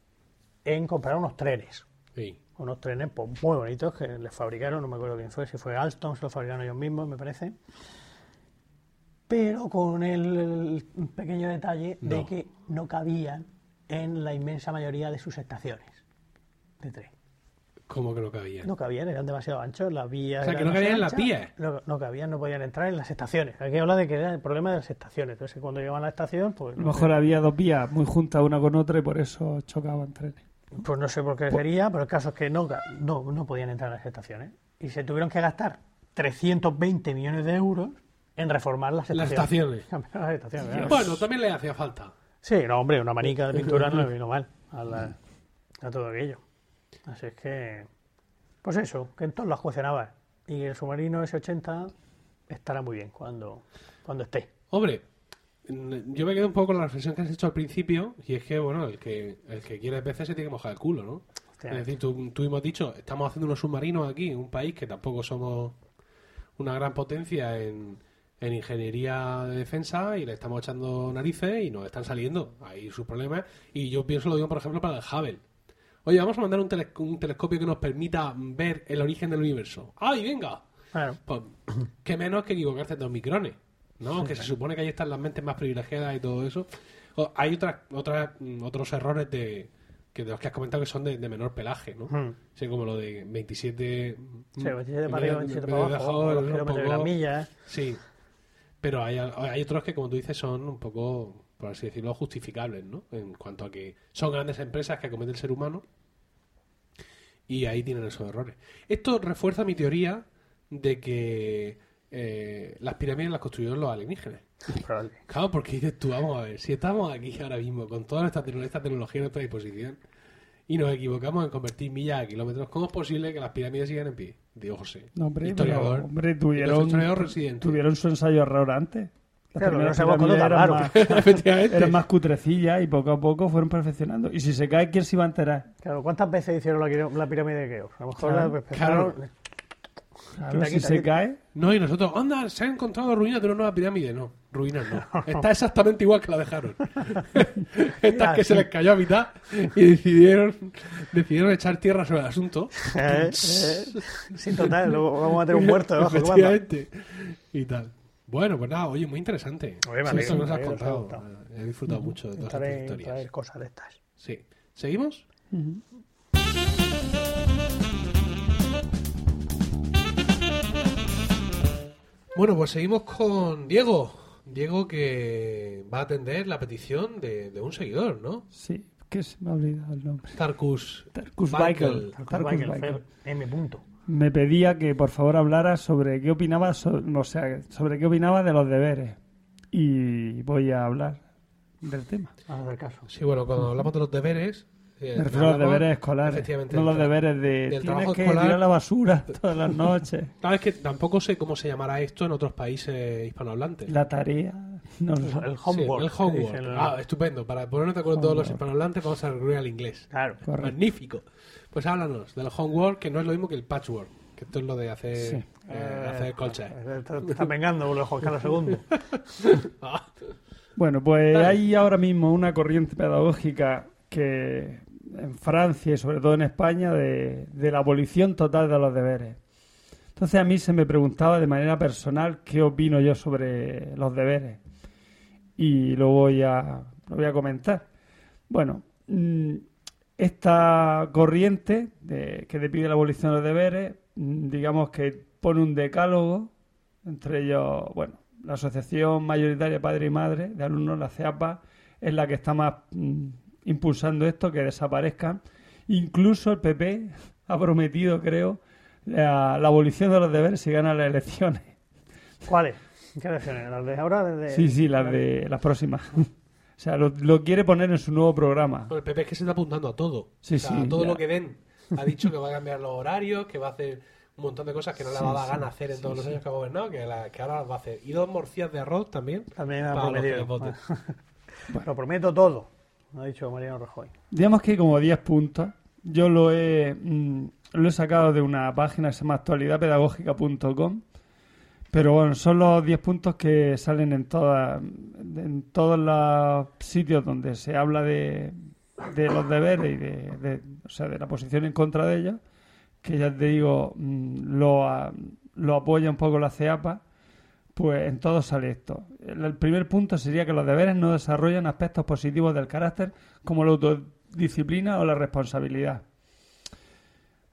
en comprar unos trenes. Sí. Unos trenes pues, muy bonitos que les fabricaron, no me acuerdo quién fue, si fue Alstom, se los fabricaron ellos mismos, me parece. Pero con el, pequeño detalle de No. que no cabían en la inmensa mayoría de sus estaciones de tren. ¿Cómo que no cabía? No cabían, eran demasiado anchos, las vías. O sea, que no cabían en las anchas. No, no cabían, no podían entrar en las estaciones. Aquí habla de que era el problema de las estaciones. Entonces, cuando llegaban a la estación, pues. A lo mejor había dos vías muy juntas una con otra y por eso chocaban trenes. Pues no sé por qué sería, pero el caso es que no, no, no podían entrar a las estaciones. Y se tuvieron que gastar 320 millones de euros en reformar las Las estaciones. las estaciones. Bueno, también le hacía falta. Sí, no, hombre, una manica de pintura no le vino mal a, la- a todo aquello. Así es que, pues eso, que en todos las cuestionaba. Y el submarino S-80 estará muy bien cuando, cuando esté. Hombre, mm, yo me quedo un poco con la reflexión que has hecho al principio, y es que, bueno, el que, el que quiere veces se tiene que mojar el culo, ¿no? Hostia. Es decir, tú, tú hemos dicho, estamos haciendo unos submarinos aquí, en un país que tampoco somos una gran potencia en, en ingeniería de defensa y le estamos echando narices y nos están saliendo. Hay sus problemas. Y yo pienso lo digo, por ejemplo, para el Hubble. Oye, vamos a mandar un, tele- un telescopio que nos permita ver el origen del universo. ¡Ay, venga! Claro. Pues, qué menos que equivocarse en dos micrones, ¿no? Que se supone que ahí están las mentes más privilegiadas y todo eso. O- hay otras, otras, mm, otros errores de, que de los que has comentado que son de, de menor pelaje, ¿no? Sí, como lo de 27... Sí, 27 para arriba, 27 medio para abajo, los kilómetros de las millas. Sí, pero hay, hay otros que, como tú dices, son un poco, por así decirlo, justificables, ¿no? En cuanto a que son grandes empresas que acomete el ser humano y ahí tienen esos errores. Esto refuerza mi teoría de que eh, las pirámides las construyeron los alienígenas. Probable. Claro, porque dices tú, vamos a ver, si estamos aquí ahora mismo con toda esta, esta tecnología a nuestra disposición y nos equivocamos en convertir millas a kilómetros, ¿cómo es posible que las pirámides sigan en pie? Digo José, No, hombre, historiador. pero, hombre, Entonces, tuvieron, historiador residente. tuvieron su ensayo error antes. Las Claro, primeras no sabemos cuándo eran más- Efectivamente. eran más cutrecillas y poco a poco fueron perfeccionando. Y si se cae, ¿quién se iba a enterar? Claro, ¿cuántas veces hicieron la, la pirámide de Keops? A lo mejor Claro, la empezaron- Claro, Quita, si quita, se quita. cae, No, y nosotros, anda, se han encontrado ruinas de una nueva pirámide. No, ruinas no. Está exactamente igual que la dejaron. Estas que se les cayó a mitad y decidieron, decidieron echar tierra sobre el asunto. Eh, eh, sí, total, luego vamos a tener un muerto debajo. Efectivamente. Y tal. Bueno, pues nada, oye, muy interesante. Oye, Sí, que nos has contado. gustado. He disfrutado mucho de todas estas historias. traer cosas de estas. Sí. ¿Seguimos? Bueno, pues seguimos con Diego. Diego que va a atender la petición de, de un seguidor, ¿no? sí, que se me ha olvidado el nombre. Tarkus. Tarkus Michael. Michael. M. Punto. Me pedía que por favor hablara sobre qué opinaba, so- o sea, sobre qué opinaba de los deberes. Y voy a hablar del tema. Vamos a hacer caso. Sí, bueno, cuando hablamos de los deberes... eh, Me refiero a los deberes escolares, efectivamente, no los deberes de del tienes trabajo que escolar. tirar la basura todas las noches. Claro, es que tampoco sé cómo se llamará esto en otros países hispanohablantes. La tarea, no sé. El Sí, homework. el que homework. Ah, estupendo. Para ponernos de acuerdo todos los hispanohablantes, vamos a recurrir al inglés. Claro. Correcto. Magnífico. Pues háblanos del homework, que no es lo mismo que el patchwork. Que esto es lo de hacer, Sí. eh, Eh, hacer colchas. eh, Te te están vengando Juan Carlos II. Ah, Bueno, pues Dale. hay ahora mismo una corriente pedagógica que en Francia y sobre todo en España de, de la abolición total de los deberes. Entonces a mí se me preguntaba de manera personal qué opino yo sobre los deberes y lo voy a, lo voy a comentar. Bueno, mm, esta corriente de- que te pide la abolición de los deberes, mm, digamos que pone un decálogo, entre ellos, bueno, la Asociación Mayoritaria Padre y Madre de Alumnos, la CEAPA, es la que está más mm, impulsando esto, que desaparezcan. Incluso el PP ha prometido, creo, la, la abolición de los deberes si gana las elecciones. ¿Cuáles? ¿Qué elecciones? ¿Las de ahora? Desde... Sí, sí, las de las próximas. o sea, lo, lo quiere poner en su nuevo programa. bueno, el PP es que se está apuntando a todo. Sí, O sea, a sí, todo ya. lo que den. Ha dicho que va a cambiar los horarios, que va a hacer un montón de cosas que no le Sí, va a dar sí, gana hacer en sí, todos los sí. años que ha gobernado, que, la- que ahora las va a hacer. Y dos morcillas de arroz también. También ha prometido. voten. Lo prometo todo, ha dicho Mariano Rajoy. Digamos que hay como 10 puntos. Yo lo he, mm, lo he sacado de una página que se llama actualidadpedagógica.com. Pero bueno, son los 10 puntos que salen en, todas en todos los sitios donde se habla de, de los deberes y de, de- o sea, de la posición en contra de ellos. Que ya te digo, mm, lo, a- lo apoya un poco la CEAPA. Pues en todo sale esto. El, primer punto sería que los deberes no desarrollan aspectos positivos del carácter como la autodisciplina o la responsabilidad.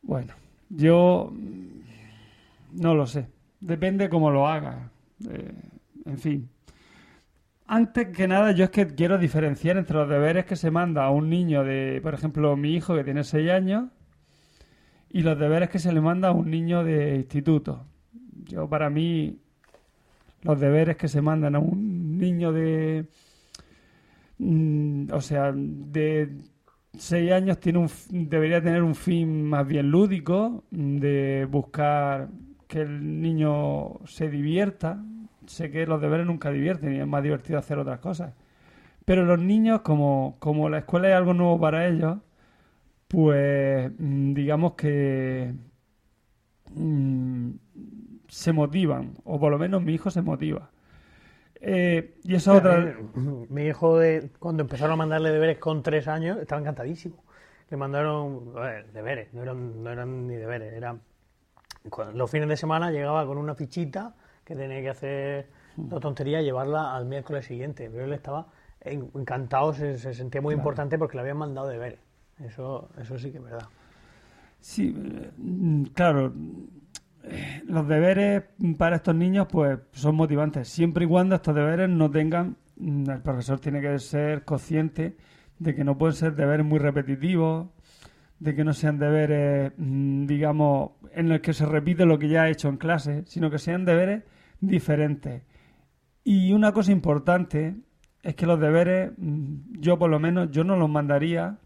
Bueno, yo mm, no lo sé. Depende cómo lo haga. Eh, en fin. Antes que nada, yo es que quiero diferenciar entre los deberes que se manda a un niño de, por ejemplo, mi hijo que tiene 6 años, y los deberes que se le manda a un niño de instituto. Yo, para mí, los deberes que se mandan a un niño de. mm, o sea, de seis años tiene un, debería tener un fin más bien lúdico, mm, de buscar que el niño se divierta. Sé que los deberes nunca divierten y es más divertido hacer otras cosas. Pero los niños, como, como la escuela es algo nuevo para ellos, pues mm, digamos que se motivan, o por lo menos mi hijo se motiva. Eh, y esa otra... Eh, Mi hijo, de, cuando empezaron a mandarle deberes con tres años, estaba encantadísimo. Le mandaron a ver, deberes, no eran, no eran ni deberes, eran. Los fines de semana llegaba con una fichita que tenía que hacer la tontería y llevarla al miércoles siguiente. Pero él estaba en- encantado, se, se sentía muy Claro. importante porque le habían mandado deberes. Eso, eso sí que es verdad. Sí, eh, mm, claro. Eh, Los deberes para estos niños pues son motivantes, siempre y cuando estos deberes no tengan, mm, el profesor tiene que ser consciente de que no pueden ser deberes muy repetitivos, de que no sean deberes, mm, digamos, en el que se repite lo que ya ha hecho en clase, sino que sean deberes diferentes. Y una cosa importante es que los deberes, mm, yo por lo menos, yo no los mandaría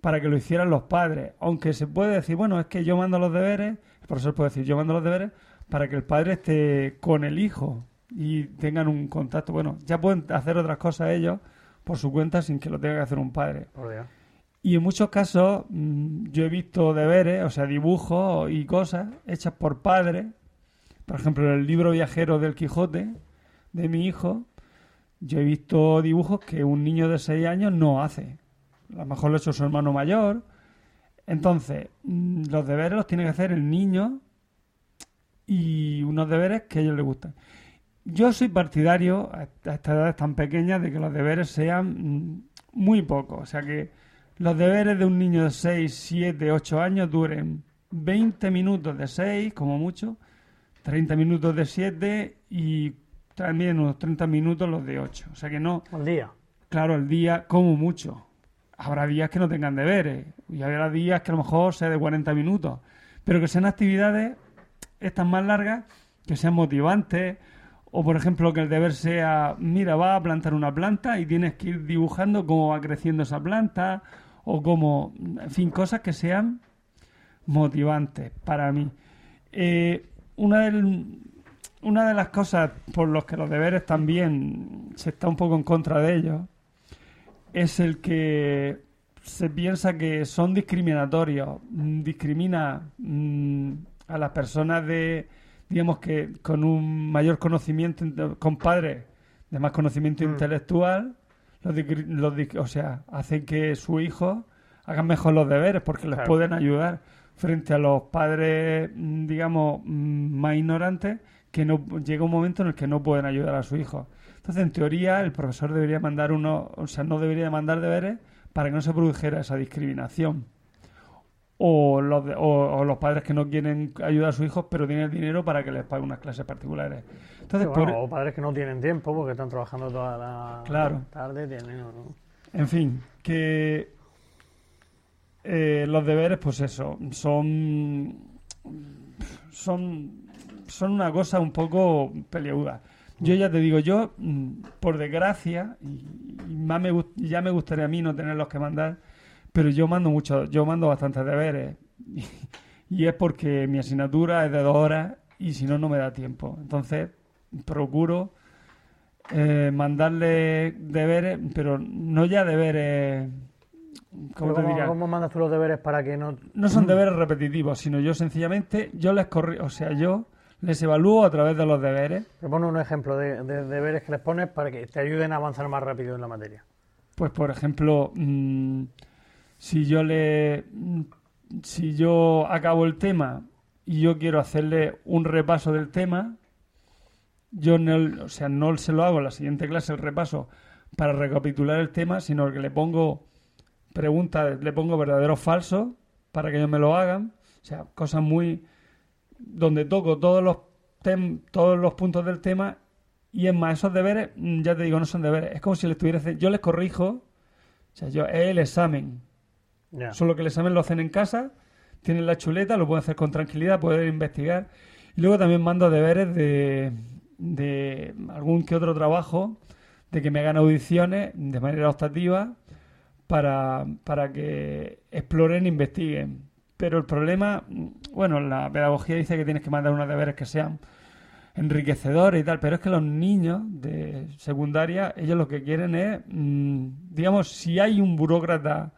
para que lo hicieran los padres. Aunque se puede decir, bueno, es que yo mando los deberes, el profesor puede decir, yo mando los deberes para que el padre esté con el hijo y tengan un contacto. Bueno, ya pueden hacer otras cosas ellos por su cuenta sin que lo tenga que hacer un padre. Dios. Y en muchos casos mm, yo he visto deberes, o sea, dibujos y cosas hechas por padres. Por ejemplo, en el libro viajero del Quijote de mi hijo, yo he visto dibujos que un niño de 6 años no hace. A lo mejor lo ha hecho su hermano mayor. Entonces, mm, los deberes los tiene que hacer el niño y unos deberes que a ellos les gustan. Yo soy partidario a estas edades tan pequeñas de que los deberes sean mm, muy pocos. O sea que los deberes de un niño de 6, 7, 8 años duren 20 minutos de 6, como mucho, 30 minutos de 7 y también unos 30 minutos los de 8. O sea que no, Al día. claro, el día como mucho. Habrá días que no tengan deberes y habrá días que a lo mejor sea de 40 minutos, pero que sean actividades estas más largas, que sean motivantes, o por ejemplo que el deber sea, mira, va a plantar una planta y tienes que ir dibujando cómo va creciendo esa planta, o cómo, en fin, cosas que sean motivantes para mí. Eh, una, del- una de las cosas por las que los deberes también se está un poco en contra de ellos es el que se piensa que son discriminatorios, mm, discrimina mm, a las personas de, digamos que con un mayor conocimiento, con padres de más conocimiento Mm. intelectual, los los o sea, hacen que su hijo hagan mejor los deberes porque les Claro. pueden ayudar frente a los padres, digamos, más ignorantes que no llega un momento en el que no pueden ayudar a su hijo. Entonces, en teoría, el profesor debería mandar uno, o sea, no debería mandar deberes para que no se produjera esa discriminación. O los, de- o, o los padres que no quieren ayudar a sus hijos, pero tienen el dinero para que les pague unas clases particulares. Entonces, por- o padres que no tienen tiempo porque están trabajando toda la Claro. tarde. Tienen, ¿no? En fin, que eh, los deberes, pues eso, son, son, son una cosa un poco peliaguda. Yo ya te digo, yo, mm, por desgracia, y, y más me, ya me gustaría a mí no tenerlos que mandar, pero yo mando mucho, yo mando bastantes deberes. Y, y es porque mi asignatura es de dos horas y si no, no me da tiempo. Entonces, procuro eh, mandarle deberes, pero no ya deberes, ¿cómo te diría? ¿Cómo mandas tú los deberes para que no...? No son deberes repetitivos, sino yo sencillamente, yo les corri o sea, yo les evalúo a través de los deberes. Pero pon un ejemplo de, de deberes que les pones para que te ayuden a avanzar más rápido en la materia. Pues, por ejemplo, mm, si yo le, mm, si yo acabo el tema y yo quiero hacerle un repaso del tema, yo no, o sea, no se lo hago en la siguiente clase el repaso para recapitular el tema, sino que le pongo preguntas, le pongo verdaderos falsos para que ellos me lo hagan, o sea, cosas muy donde toco todos los tem- todos los puntos del tema y es más, esos deberes, mm, ya te digo, no son deberes. Es como si le estuviera haciendo- Yo les corrijo. O sea, yo, es el examen. Solo que el examen lo hacen en casa, tienen la chuleta, lo pueden hacer con tranquilidad, pueden investigar. Y luego también mando deberes de, de algún que otro trabajo, de que me hagan audiciones de manera optativa para, para que exploren e investiguen. Pero el problema, bueno, la pedagogía dice que tienes que mandar unos deberes que sean enriquecedores y tal, pero es que los niños de secundaria, ellos lo que quieren es, mm, digamos, si hay un burócrata,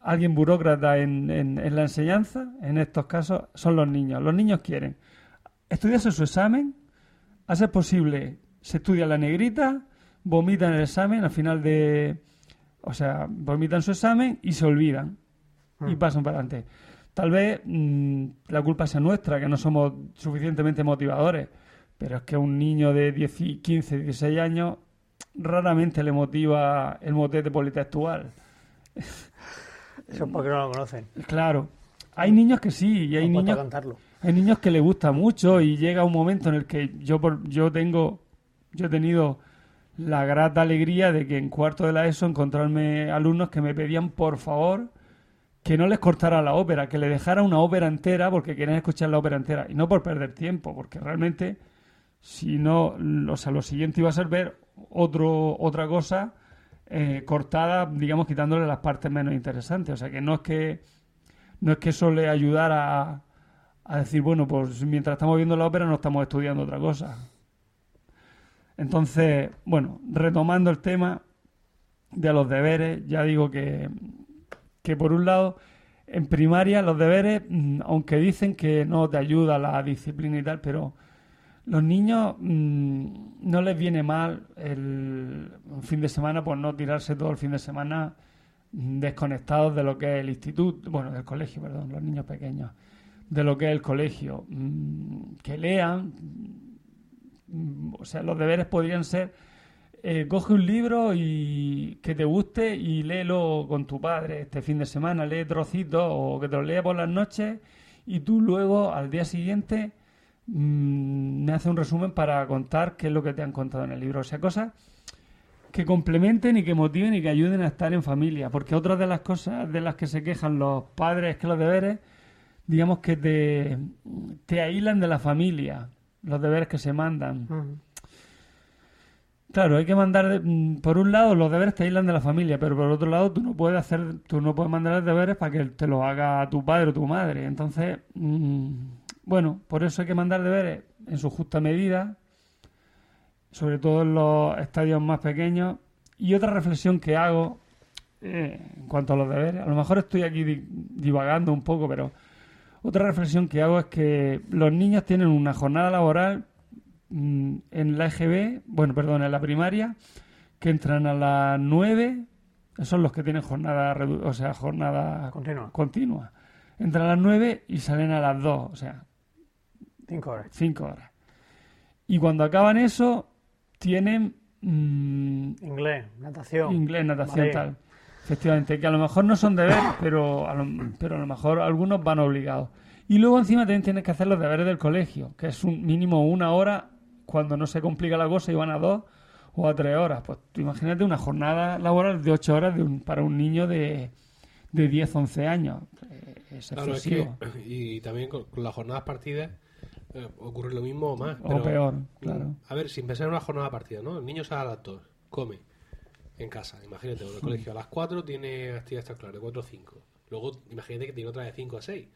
alguien burócrata en, en- en la enseñanza, en estos casos, son los niños. Los niños quieren estudiarse su examen, a ser posible, se estudia la negrita, vomitan el examen al final de, o sea, vomitan su examen y se olvidan y Mm. pasan para adelante. Tal vez mm, la culpa sea nuestra, que no somos suficientemente motivadores, pero es que un niño de 10, y 15, 16 años raramente le motiva el motete politextual. Eso es porque no lo conocen. Claro. Hay niños que sí, y hay No niños cantarlo. hay niños que les gusta mucho y llega un momento en el que yo por- yo tengo yo he tenido la grata alegría de que en cuarto de la ESO encontrarme alumnos que me pedían por favor que no les cortara la ópera, que le dejara una ópera entera porque querían escuchar la ópera entera y no por perder tiempo, porque realmente si no, o sea, lo siguiente iba a ser ver otro otra cosa eh, cortada, digamos quitándole las partes menos interesantes, o sea, que no es que no es que eso le ayudara a, a decir, bueno, pues mientras estamos viendo la ópera no estamos estudiando otra cosa. Entonces, bueno, retomando el tema de los deberes, ya digo que, que por un lado, en primaria los deberes, mm, aunque dicen que no te ayuda la disciplina y tal, pero los niños mm, no les viene mal el fin de semana, pues no tirarse todo el fin de semana mm, desconectados de lo que es el instituto, bueno, del colegio, perdón, los niños pequeños, de lo que es el colegio, que lean, o sea, los deberes podrían ser, eh, coge un libro y que te guste y léelo con tu padre este fin de semana, lee trocitos o que te lo lea por las noches y tú luego al día siguiente mm, me hace un resumen para contar qué es lo que te han contado en el libro. O sea, cosas que complementen y que motiven y que ayuden a estar en familia. Porque otra de las cosas de las que se quejan los padres es que los deberes, digamos que te, te de la familia, los deberes que se mandan. Claro, hay que mandar, de- mm, por un lado, los deberes te aíslan de la familia, pero por otro lado, tú no puedes hacer, tú no puedes mandar deberes para que te los haga tu padre o tu madre. Entonces, mm, bueno, por eso hay que mandar deberes en su justa medida, sobre todo en los estadios más pequeños. Y otra reflexión que hago eh, en cuanto a los deberes, a lo mejor estoy aquí di- divagando un poco, pero otra reflexión que hago es que los niños tienen una jornada laboral mm, en la EGB, bueno, perdón, en la primaria, que entran a las 9, esos son los que tienen jornada, o sea, jornada Continúa. continua. Entran a las 9 y salen a las 2, o sea, Cinco horas. 5 horas. Y cuando acaban eso, tienen mm, Inglés, natación. inglés, natación, tal. Efectivamente, que a lo mejor no son deberes, pero a lo, pero a lo mejor algunos van obligados. Y luego encima también tienes que hacer los deberes del colegio, que es un mínimo una hora cuando no se complica la cosa y van a dos o a tres horas. Pues tú imagínate una jornada laboral de ocho horas de un- para un niño de, de 10, 11 años. Eh, Es Claro, es que, y también con, con las jornadas partidas eh, ocurre lo mismo o más. O peor, mm, claro. A ver, sin pensar en una jornada partida, ¿no? El niño sale a las 2, come en casa, imagínate, en el colegio. A las 4 tiene actividad extraescolar, de 4 a 5. Luego, imagínate que tiene otra de 5 a 6,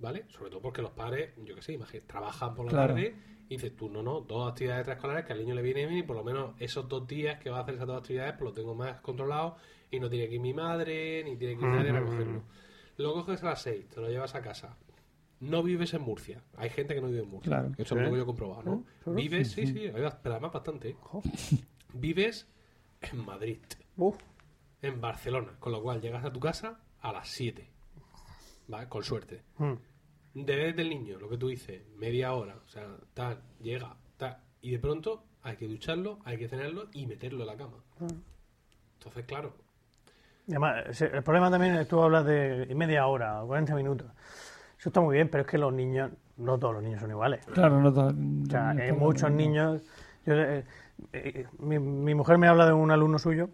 ¿vale? Sobre todo porque los padres, yo qué sé, imagínate, trabajan por la Claro. tarde y dices tú, no, no, dos actividades extraescolares que al niño le viene bien y por lo menos esos dos días que va a hacer esas dos actividades, pues lo tengo más controlado y no tiene que ir mi madre, ni tiene que ir nadie a recogerlo. Lo coges a las 6, te lo llevas a casa. No vives en Murcia. Hay gente que no vive en Murcia. Claro. Eso es lo que yo he comprobado, ¿no? Vives, sí, sí, pero además bastante. ¿eh? Vives en Madrid, Uf, en Barcelona, con lo cual llegas a tu casa a las 7. ¿Vale? Con suerte. mm. Deberes del niño, lo que tú dices, media hora, o sea, tal, llega, tal, y de pronto hay que ducharlo, hay que cenarlo y meterlo en la cama. Entonces, claro, Y además, el problema también es tú hablas de media hora, 40 minutos. Eso está muy bien, pero es que los niños, no todos los niños son iguales. Claro, no todo- O sea, hay muchos niños. yo, eh, eh, mi, mi mujer me habla de un alumno suyo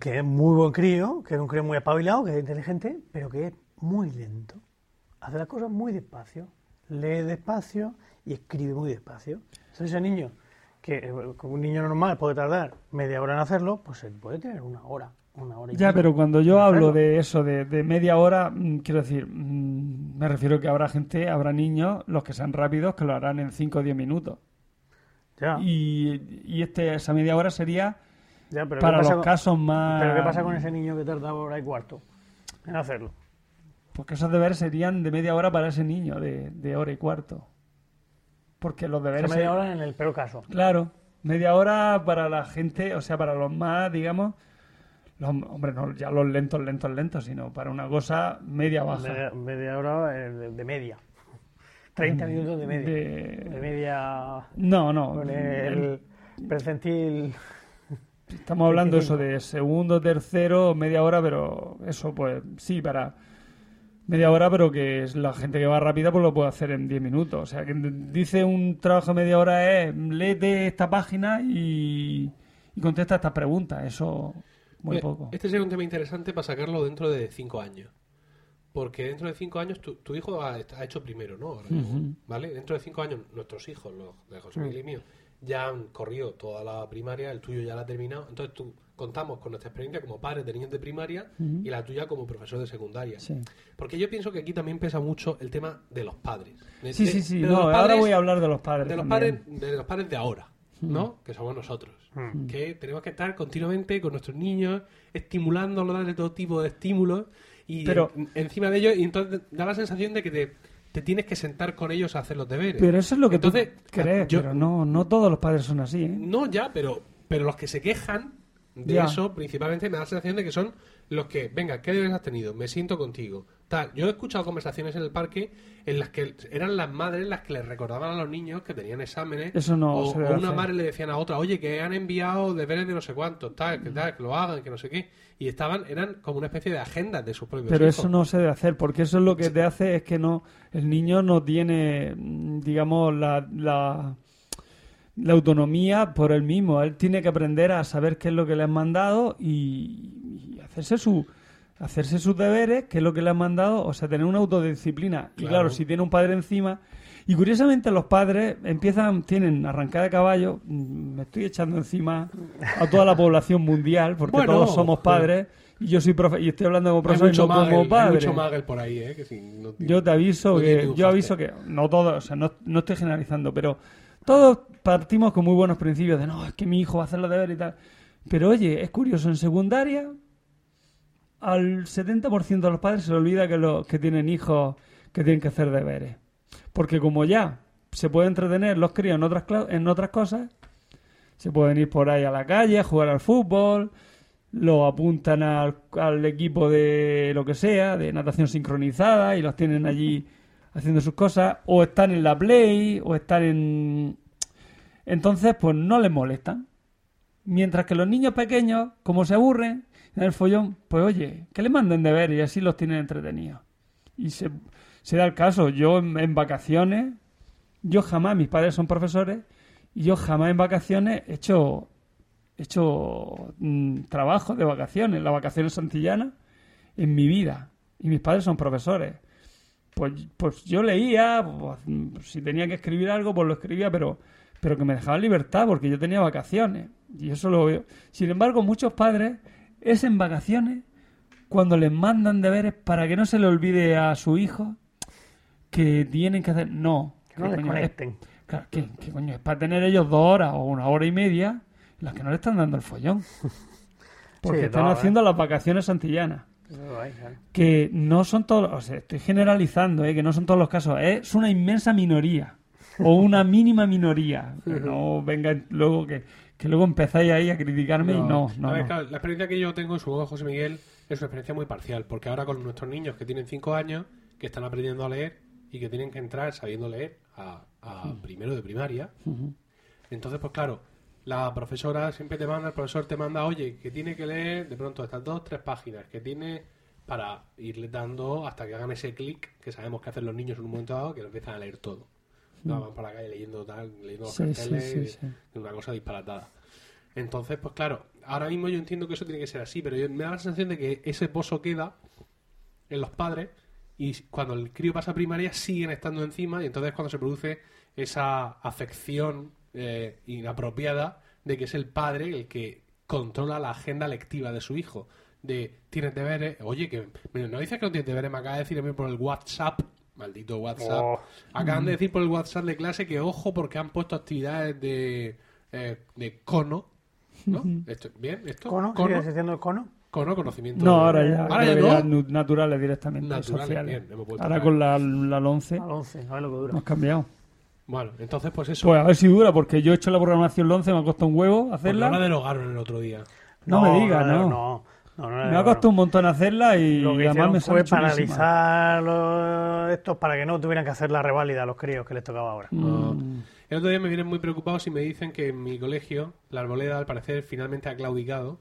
que es muy buen crío, que es un crío muy espabilado, que es inteligente, pero que es muy lento. Hace las cosas muy despacio, lee despacio y escribe muy despacio. Entonces, ese niño, que eh, un niño normal puede tardar media hora en hacerlo, pues puede tener una hora, una hora y Ya, pero cuando yo hablo hacerlo. de eso, de, de media hora, mm, quiero decir, mm, me refiero que habrá gente, habrá niños, los que sean rápidos, que lo harán en 5 o 10 minutos. Ya, Y, y este, esa media hora sería ya, pero ¿qué para los con- casos más... Pero ¿qué pasa con ese niño que tarda hora y cuarto en hacerlo? Porque esos deberes serían de media hora para ese niño, de, de hora y cuarto. Porque los O deberes... sea, media hora en el peor caso. Claro, media hora para la gente, o sea, para los más, digamos... Los, hombre, no ya los lentos, lentos, lentos, sino para una cosa media baja. Media, media hora eh, de, de media. 30 minutos de media. De, De- media No, no. con el- el percentil Estamos hablando eso de segundo, tercero, media hora, pero eso pues sí, para media hora, pero que es la gente que va rápida pues lo puede hacer en 10 minutos. O sea, que dice un trabajo de media hora es léete esta página y, y contesta estas preguntas. Eso muy Mira, poco. Este sería un tema interesante para sacarlo dentro de cinco años. Porque dentro de cinco años tu, tu hijo ha, ha hecho primero, ¿no? Ahora mismo, Ujú. ¿Vale? Dentro de cinco años nuestros hijos, los de José Miguel y mío, ya han corrido toda la primaria, el tuyo ya la ha terminado. Entonces tú contamos con nuestra experiencia como padres de niños de primaria y la tuya como profesor de secundaria. Sí, Porque yo pienso que aquí también pesa mucho el tema de los padres. De- sí, sí. sí. de No, ahora padres- voy a hablar de los padres. de los también. padres de los padres de ahora no que somos nosotros que tenemos que estar continuamente con nuestros niños estimulándolos darle todo tipo de estímulos y Pero- en- encima de ellos y entonces da la sensación de que te, te tienes que sentar con ellos a hacer los deberes Pero eso es lo que Entonces, tú crees, yo- pero no, no todos los padres son así, ¿eh? no ya pero pero los que se quejan de Ya. eso principalmente me da la sensación de que son los que venga qué deberes has tenido me siento contigo tal yo he escuchado conversaciones en el parque en las que eran las madres las que les recordaban a los niños que tenían exámenes Eso no o, se o una madre le decían a otra, oye, que han enviado deberes de no sé cuántos, tal, que tal, que lo hagan, que no sé qué. Y estaban, eran como una especie de agendas de sus propios Pero hijos. eso no se debe hacer, porque eso es lo que te hace es que no el niño no tiene, mm, digamos, la, la, la autonomía por él mismo. Él tiene que aprender a saber qué es lo que le han mandado y, y hacerse su hacerse sus deberes, qué es lo que le han mandado, o sea, tener una autodisciplina. Y Claro. claro, si tiene un padre encima, y curiosamente los padres empiezan, tienen arrancada de caballo, mm, me estoy echando encima a toda la población mundial, porque Bueno, todos somos padres, y yo soy profe y estoy hablando como profesor y no como hay padre. mucho magel por ahí, ¿eh? Que si no tiene- Yo te aviso no que, yo aviso que, no todos, o sea, no, no estoy generalizando, pero todos partimos con muy buenos principios de no, es que mi hijo va a hacer los deberes y tal. Pero oye, es curioso, en secundaria, al 70% de los padres se le olvida que, los que tienen hijos que tienen que hacer deberes. Porque como ya se puede entretener los críos en otras, en otras cosas, se pueden ir por ahí a la calle a jugar al fútbol, lo apuntan al, al equipo de lo que sea, de natación sincronizada, y los tienen allí haciendo sus cosas, o están en la play, o están en... Entonces, pues no les molestan. Mientras que los niños pequeños, como se aburren en el follón, pues oye, que le manden deber y así los tienen entretenidos. Y se, se da el caso, yo en, vacaciones, yo jamás, mis padres son profesores, y yo jamás en vacaciones he hecho, he hecho mm, trabajo de vacaciones, las vacaciones santillanas, en mi vida. Y mis padres son profesores. Pues, pues yo leía, pues, mm, si tenía que escribir algo, pues lo escribía, pero, pero que me dejaban libertad porque yo tenía vacaciones. Y eso lo veo. Sin embargo, muchos padres es en vacaciones cuando les mandan deberes para que no se le olvide a su hijo que tienen que hacer. No. Que no ¿qué coño? Es- desconecten. Claro, ¿qué, qué coño? Es para tener ellos dos horas o una hora y media en las que no le están dando el follón. Porque Sí, están no, ¿eh? haciendo las vacaciones santillanas. Claro. Que no son todos, o sea, estoy generalizando, ¿eh? que no son todos los casos, es una inmensa minoría o una mínima minoría. Que no venga luego que, que luego empezáis ahí a criticarme y no, no, A ver, no. claro, la experiencia que yo tengo, y supongo que José Miguel, es una experiencia muy parcial, porque ahora con nuestros niños que tienen 5 años, que están aprendiendo a leer y que tienen que entrar sabiendo leer a, a primero de primaria, Ujú. entonces, pues claro, la profesora siempre te manda, el profesor te manda, oye, que tiene que leer de pronto estas dos, tres páginas, que tiene para irle dando hasta que hagan ese clic que sabemos que hacen los niños en un momento dado, que lo empiezan a leer todo. No, van por la calle leyendo tal, leyendo los Sí, carteles, sí, sí. de una cosa disparatada. Entonces, pues claro, ahora mismo yo entiendo que eso tiene que ser así, pero yo- me da la sensación de que ese pozo queda en los padres y cuando el crío pasa a primaria siguen estando encima y entonces cuando se produce esa afección eh, inapropiada de que es el padre el que controla la agenda lectiva de su hijo. De tienes deberes, oye, que no dices que no tienes deberes, me acaba de decir a mí por el WhatsApp, maldito WhatsApp. Oh. Acaban de decir por el WhatsApp de clase que ojo porque han puesto actividades de, eh, de cono. ¿No? Esto, ¿Bien? ¿Esto? ¿Cono? ¿Cono? ¿Sigues diciendo el cono? Cono, conocimiento. No, ahora ya, Ahora ya no. naturales directamente, Naturales, sociales. bien, ahora con la, la 11 Al 11, a ver lo que dura. hemos cambiado. Bueno, entonces pues eso. Pues a ver si dura, porque yo he hecho la programación 11, me ha costado un huevo Porque hacerla. no la derogaron el otro día. No me digas, no. No, no, no, no, Me ha costado un montón hacerla y Lo que además me fue paralizar los- estos para que no tuvieran que hacer la reválida a los críos que les tocaba ahora. Mm. El otro día me vienen muy preocupados y me dicen que en mi colegio la arboleda al parecer finalmente ha claudicado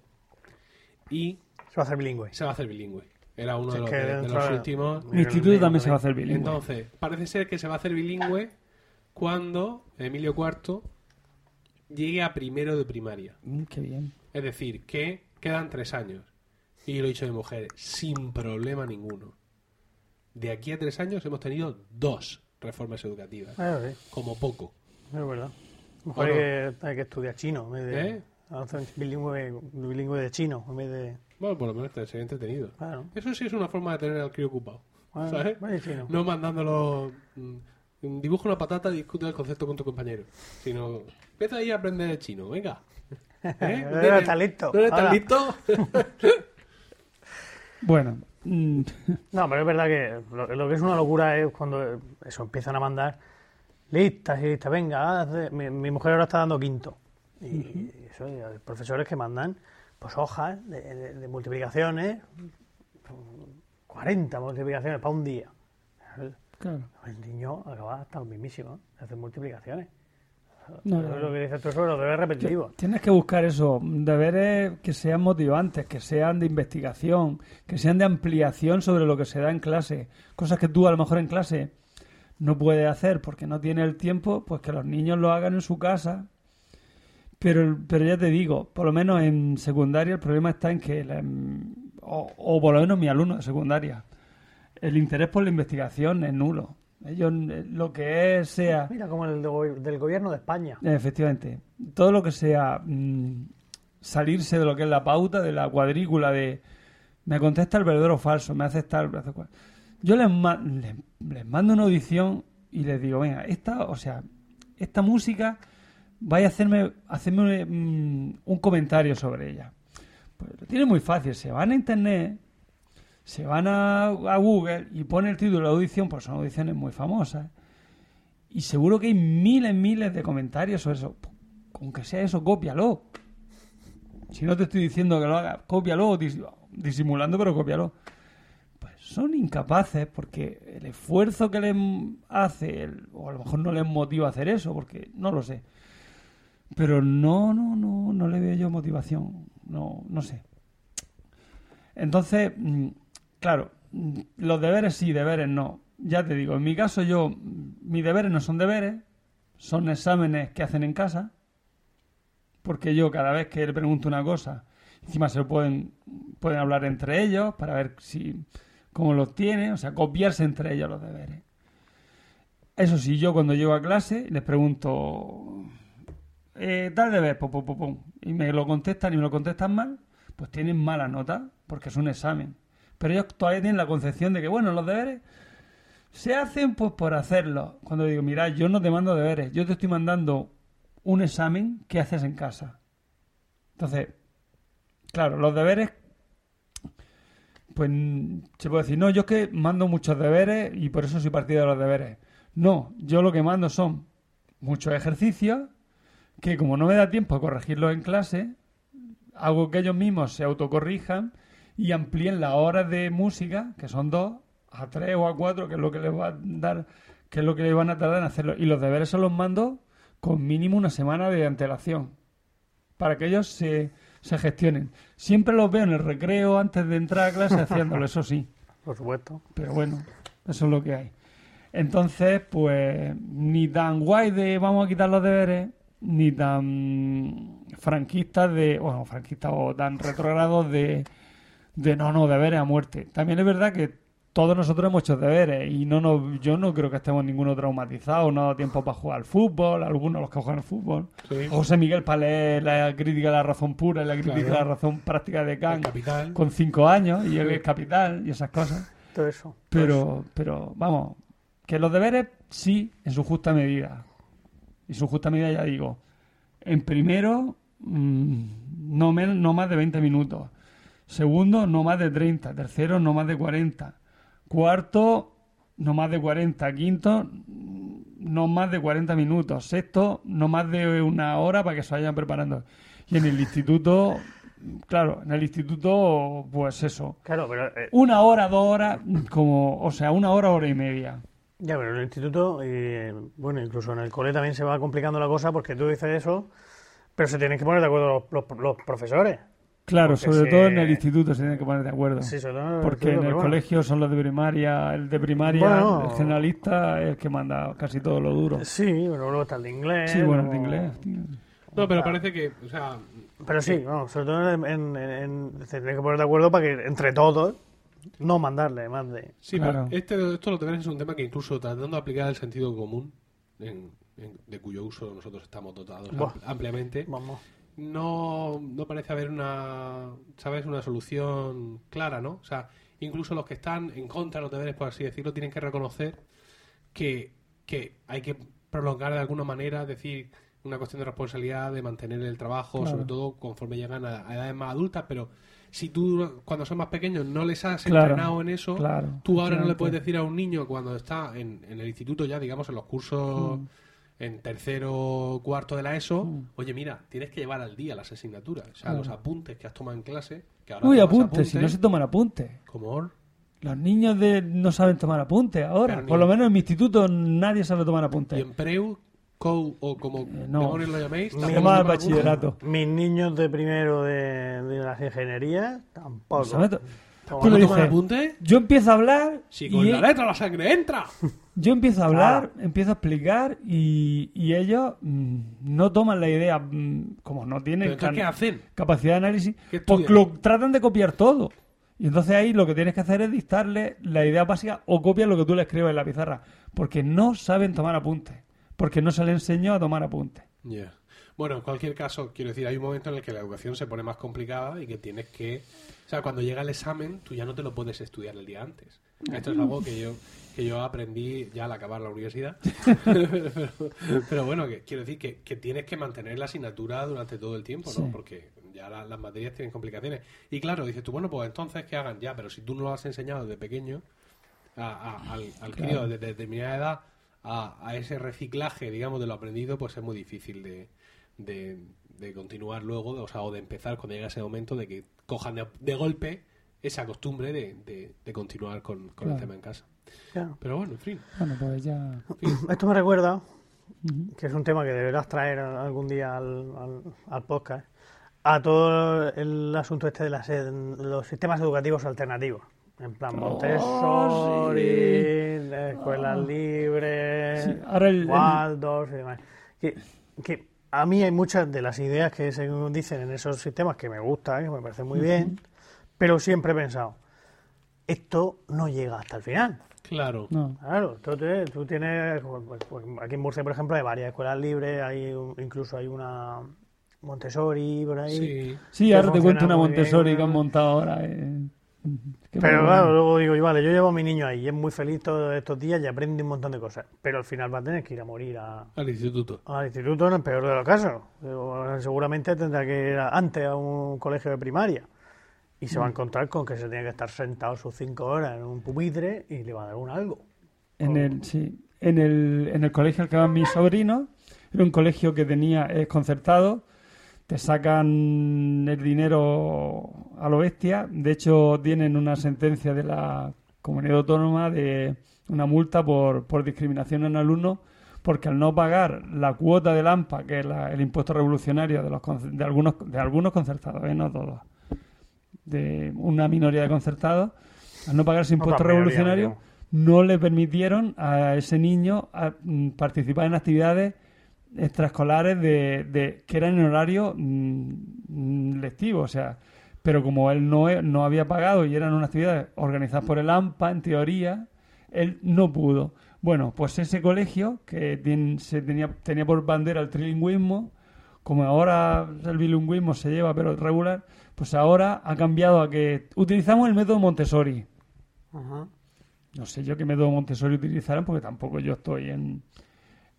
y Se va a hacer bilingüe. se va a hacer bilingüe. Era uno de los, es que de- de dentro los de- últimos. Mi instituto también se va a hacer bilingüe. Entonces, parece ser que se va a hacer bilingüe cuando Emilio IV llegue a primero de primaria. Mm, qué bien. Es decir, que quedan tres años. Y lo he dicho a mi mujer, sin problema ninguno. De aquí a tres años hemos tenido dos reformas educativas, Ah, sí, como poco. es verdad. A lo mejor hay, que, hay que estudiar chino en vez de. ¿Eh? bilingüe, bilingüe de chino en vez de. Bueno, por lo menos sería entretenido. Claro. Eso sí es una forma de tener al crío ocupado. ¿Sabes? chino. No mandándolo. mm, Dibuja una patata y discute el concepto con tu compañero. Sino, empieza ahí a aprender el chino, venga. ¿Eh? No eres tan listo. ¿No eres tan Ahora. listo? Bueno, mm, No, pero es verdad que lo, lo que es una locura es cuando eso empiezan a mandar listas y listas. Venga, haz mi, mi mujer ahora está dando quinto. Y, eso, y hay profesores que mandan pues hojas de, de- de multiplicaciones, 40 multiplicaciones para un día. claro. El niño acaba hasta el mismísimo de hacer multiplicaciones. No, no, es lo que dices tú sobre los deberes repetitivos. Tienes que buscar eso, deberes que sean motivantes, que sean de investigación, que sean de ampliación sobre lo que se da en clase. Cosas que tú a lo mejor en clase no puedes hacer porque no tienes el tiempo, pues que los niños lo hagan en su casa. Pero, pero ya te digo, por lo menos en secundaria el problema está en que, la- o, o por lo menos mi alumno de secundaria, el interés por la investigación es nulo. Ellos eh, lo que es sea... Mira, como el del gobierno de España. Efectivamente. Todo lo que sea mm, salirse de lo que es la pauta, de la cuadrícula de me contesta el verdadero o falso, me hace estar... me hace cual. Yo les, ma- les, les mando una audición y les digo, venga, esta, o sea, esta música, vaya a hacerme, hacerme un, un comentario sobre ella. Pues lo tiene muy fácil, se van a internet, se van a, a Google y ponen el título de la audición, pues son audiciones muy famosas. Y seguro que hay miles, miles de comentarios sobre eso. Aunque sea eso, cópialo. Si no te estoy diciendo que lo hagas, cópialo, dis- disimulando, pero cópialo. Pues son incapaces porque el esfuerzo que les hace, el- o a lo mejor no les motiva a hacer eso, porque no lo sé. Pero no, no, no, no le veo yo motivación. No, no sé. Entonces, mm, claro, los deberes sí, deberes no. Ya te digo, en mi caso yo, mis deberes no son deberes, son exámenes que hacen en casa, porque yo cada vez que le pregunto una cosa, encima se lo pueden, pueden hablar entre ellos para ver si cómo los tiene, o sea, copiarse entre ellos los deberes. Eso sí, yo cuando llego a clase les pregunto, eh, tal deber, pum, y me lo contestan y me lo contestan mal, pues tienen mala nota, porque es un examen. Pero ellos todavía tienen la concepción de que, bueno, los deberes se hacen pues por hacerlos. Cuando digo, mira, yo no te mando deberes, yo te estoy mandando un examen que haces en casa. Entonces, claro, los deberes, pues se puede decir, no, yo es que mando muchos deberes y por eso soy partido de los deberes. No, yo lo que mando son muchos ejercicios que como no me da tiempo a corregirlos en clase, hago que ellos mismos se autocorrijan y amplíen las horas de música, que son dos, a tres o a cuatro, que es lo que les va a dar, que es lo que les van a tardar en hacerlo. Y los deberes se los mando con mínimo una semana de antelación, para que ellos se, se gestionen. Siempre los veo en el recreo antes de entrar a clase haciéndolo, eso sí. Por supuesto. Pero bueno, eso es lo que hay. Entonces, pues, ni tan guay de vamos a quitar los deberes, ni tan franquistas de, bueno, franquistas o tan retrogrados de, de no, no, deberes a muerte. También es verdad que todos nosotros hemos hecho deberes y no nos, yo no creo que estemos ninguno traumatizado, no ha dado tiempo para jugar al fútbol, algunos los que juegan al fútbol. Sí. José Miguel para leer la crítica de la razón pura y la crítica Claro. de la razón práctica de Kant capital. con cinco años y el capital y esas cosas. Todo eso. Pero, pero vamos, que los deberes sí, en su justa medida. En su justa medida ya digo, en primero, mm, no, men- no más de 20 minutos. Segundo, no más de 30. Tercero, no más de 40. Cuarto, no más de 40. Quinto, no más de 40 minutos. Sexto, no más de una hora para que se vayan preparando. Y en el instituto, claro, en el instituto, pues eso. Claro, pero eh, Una hora, dos horas, como, o sea, una hora, hora y media. Ya, pero en el instituto, y bueno, incluso en el cole también se va complicando la cosa porque tú dices eso, pero se tienen que poner de acuerdo los, los- los profesores. Claro, sobre se- todo en el instituto se tienen que poner de acuerdo. Sí, sobre todo en el Porque en el bueno. colegio son los de primaria, el de primaria, Bueno. el generalista es el que manda casi todo lo duro. Sí, pero luego está el de inglés. Sí, bueno, el de inglés, tío. No, pero parece que, o sea, Pero sí, vamos, sobre todo en, en- en- se tienen que poner de acuerdo para que entre todos no mandarle más de... sí, Claro. pero este, esto lo deberes es un tema que incluso tratando de aplicar el sentido común, en- en- de cuyo uso nosotros estamos dotados Buah. ampliamente, Vamos. No, no parece haber una, ¿sabes? Una solución clara, ¿no? O sea, incluso los que están en contra de los deberes, por así decirlo, tienen que reconocer que, que hay que prolongar de alguna manera, es decir, una cuestión de responsabilidad, de mantener el trabajo, Claro. sobre todo conforme llegan a, a edades más adultas, pero si tú cuando son más pequeños no les has Claro, entrenado en eso, claro, tú ahora no le puedes decir a un niño cuando está en, en el instituto ya, digamos, en los cursos... Mm. En tercero o cuarto de la ESO, oye, mira, tienes que llevar al día las asignaturas, o sea, Claro. los apuntes que has tomado en clase. Que ahora Uy, apuntes, si no se toman apuntes. Como Los niños de no saben tomar apuntes ahora. Pero ni- Por lo menos en mi instituto nadie sabe tomar apuntes. Y en Preu, COU o como Eh, no. lo llaméis, toma apuntes. bachillerato. Mis niños de primero de, de las ingenierías tampoco. ¿Sabe to- Toma- Tú ¿No toman dices, apuntes? Yo empiezo a hablar Si con y la letra la sangre entra. yo empiezo a hablar, Ah. empiezo a explicar y, y ellos mm, no toman la idea, mm, como no tienen capacidad de análisis, ¿Qué pues lo tratan de copiar todo. Y entonces ahí lo que tienes que hacer es dictarle la idea básica o copias lo que tú le escribes en la pizarra. Porque no saben tomar apuntes. Porque no se les enseñó a tomar apuntes. Ya. Bueno, en cualquier caso, quiero decir, hay un momento en el que la educación se pone más complicada y que tienes que... O sea, cuando llega el examen, tú ya no te lo puedes estudiar el día antes. Esto es algo que yo que yo aprendí ya al acabar la universidad. pero, pero- pero bueno, que quiero decir que, que tienes que mantener la asignatura durante todo el tiempo, ¿no? Sí. Porque ya la- las materias tienen complicaciones. Y claro, dices tú, bueno, pues entonces que hagan ya, pero si tú no lo has enseñado desde pequeño a- a- al, al crío desde determinada edad a, a ese reciclaje, digamos, de lo aprendido, pues es muy difícil de, de, de continuar luego, o sea, o de empezar cuando llega ese momento de que cojan de, golpe esa costumbre de, continuar con, con el tema en casa. Claro. Pero bueno, en fin. Bueno, pues ya... Esto me recuerda, que es un tema que deberás traer algún día al, al- al podcast, a todo el asunto este de las, eh, los sistemas educativos alternativos. En plan Montessori, sí. de escuelas libres, Sí, ahora el- el- Waldorf y demás. Que, que a mí hay muchas de las ideas que se dicen en esos sistemas que me gustan, que me parecen muy bien, pero siempre he pensado, esto no llega hasta el final. Claro. No. Claro, entonces tú tienes, pues, pues, aquí en Murcia, por ejemplo, hay varias escuelas libres, hay un- incluso hay una Montessori por ahí. Sí. Sí, ahora te cuento una bien, Montessori que han montado ahora. eh. Pero claro, bueno. luego digo, y vale, yo llevo a mi niño ahí y es muy feliz todos estos días y aprende un montón de cosas. Pero al final va a tener que ir a morir a- Al instituto. al instituto en el peor de los casos. Seguramente tendrá que ir a- antes a un colegio de primaria. Y se va a encontrar con que se tiene que estar sentado sus cinco horas en un pupitre y le va a dar un algo. En el, sí, en el, en el colegio al que van mis sobrinos, era un colegio que tenía, es concertado, te sacan el dinero a lo bestia, de hecho tienen una sentencia de la comunidad autónoma de una multa por, por discriminación en alumnos, porque al no pagar la cuota del AMPA, que es la- el impuesto revolucionario de, los, de, algunos, de algunos concertados, ¿eh? no todos, de una minoría de concertados, al no pagar ese impuesto mayoría, revolucionario, no le permitieron a ese niño a, mm, participar en actividades extraescolares de, de- que eran en horario mm, lectivo, o sea, pero como él no, no había pagado y eran unas actividades organizadas por el AMPA, en teoría, él no pudo. Bueno, pues ese colegio, que se tenía, tenía por bandera el trilingüismo, como ahora el bilingüismo se lleva pero regular, pues ahora ha cambiado a que utilizamos el método Montessori. Ajá. No sé yo qué método Montessori utilizarán porque tampoco yo estoy en,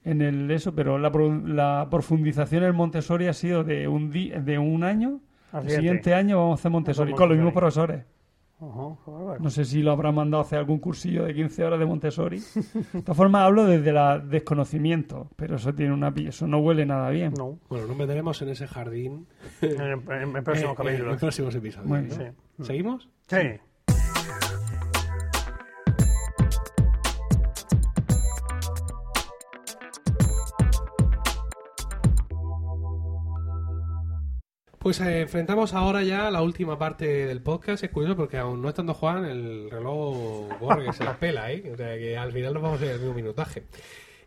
en el eso, pero la, la profundización en Montessori ha sido de un di- de un año. El siguiente. año vamos a hacer Montessori con los mismos profesores. No sé si lo habrán mandado a hacer algún cursillo de 15 horas de Montessori. De todas formas hablo desde el desconocimiento, pero eso tiene una eso no huele nada bien. No. Bueno, nos meteremos en ese jardín En, el- en próximo eh, capítulo. en próximos episodios. Muy ¿no? bien. Sí. ¿Seguimos? Sí. Pues eh, enfrentamos ahora ya la última parte del podcast. Es curioso porque aún no estando Juan, el reloj corre que se la pela, ¿eh? O sea que al final nos vamos a ir al mismo minutaje.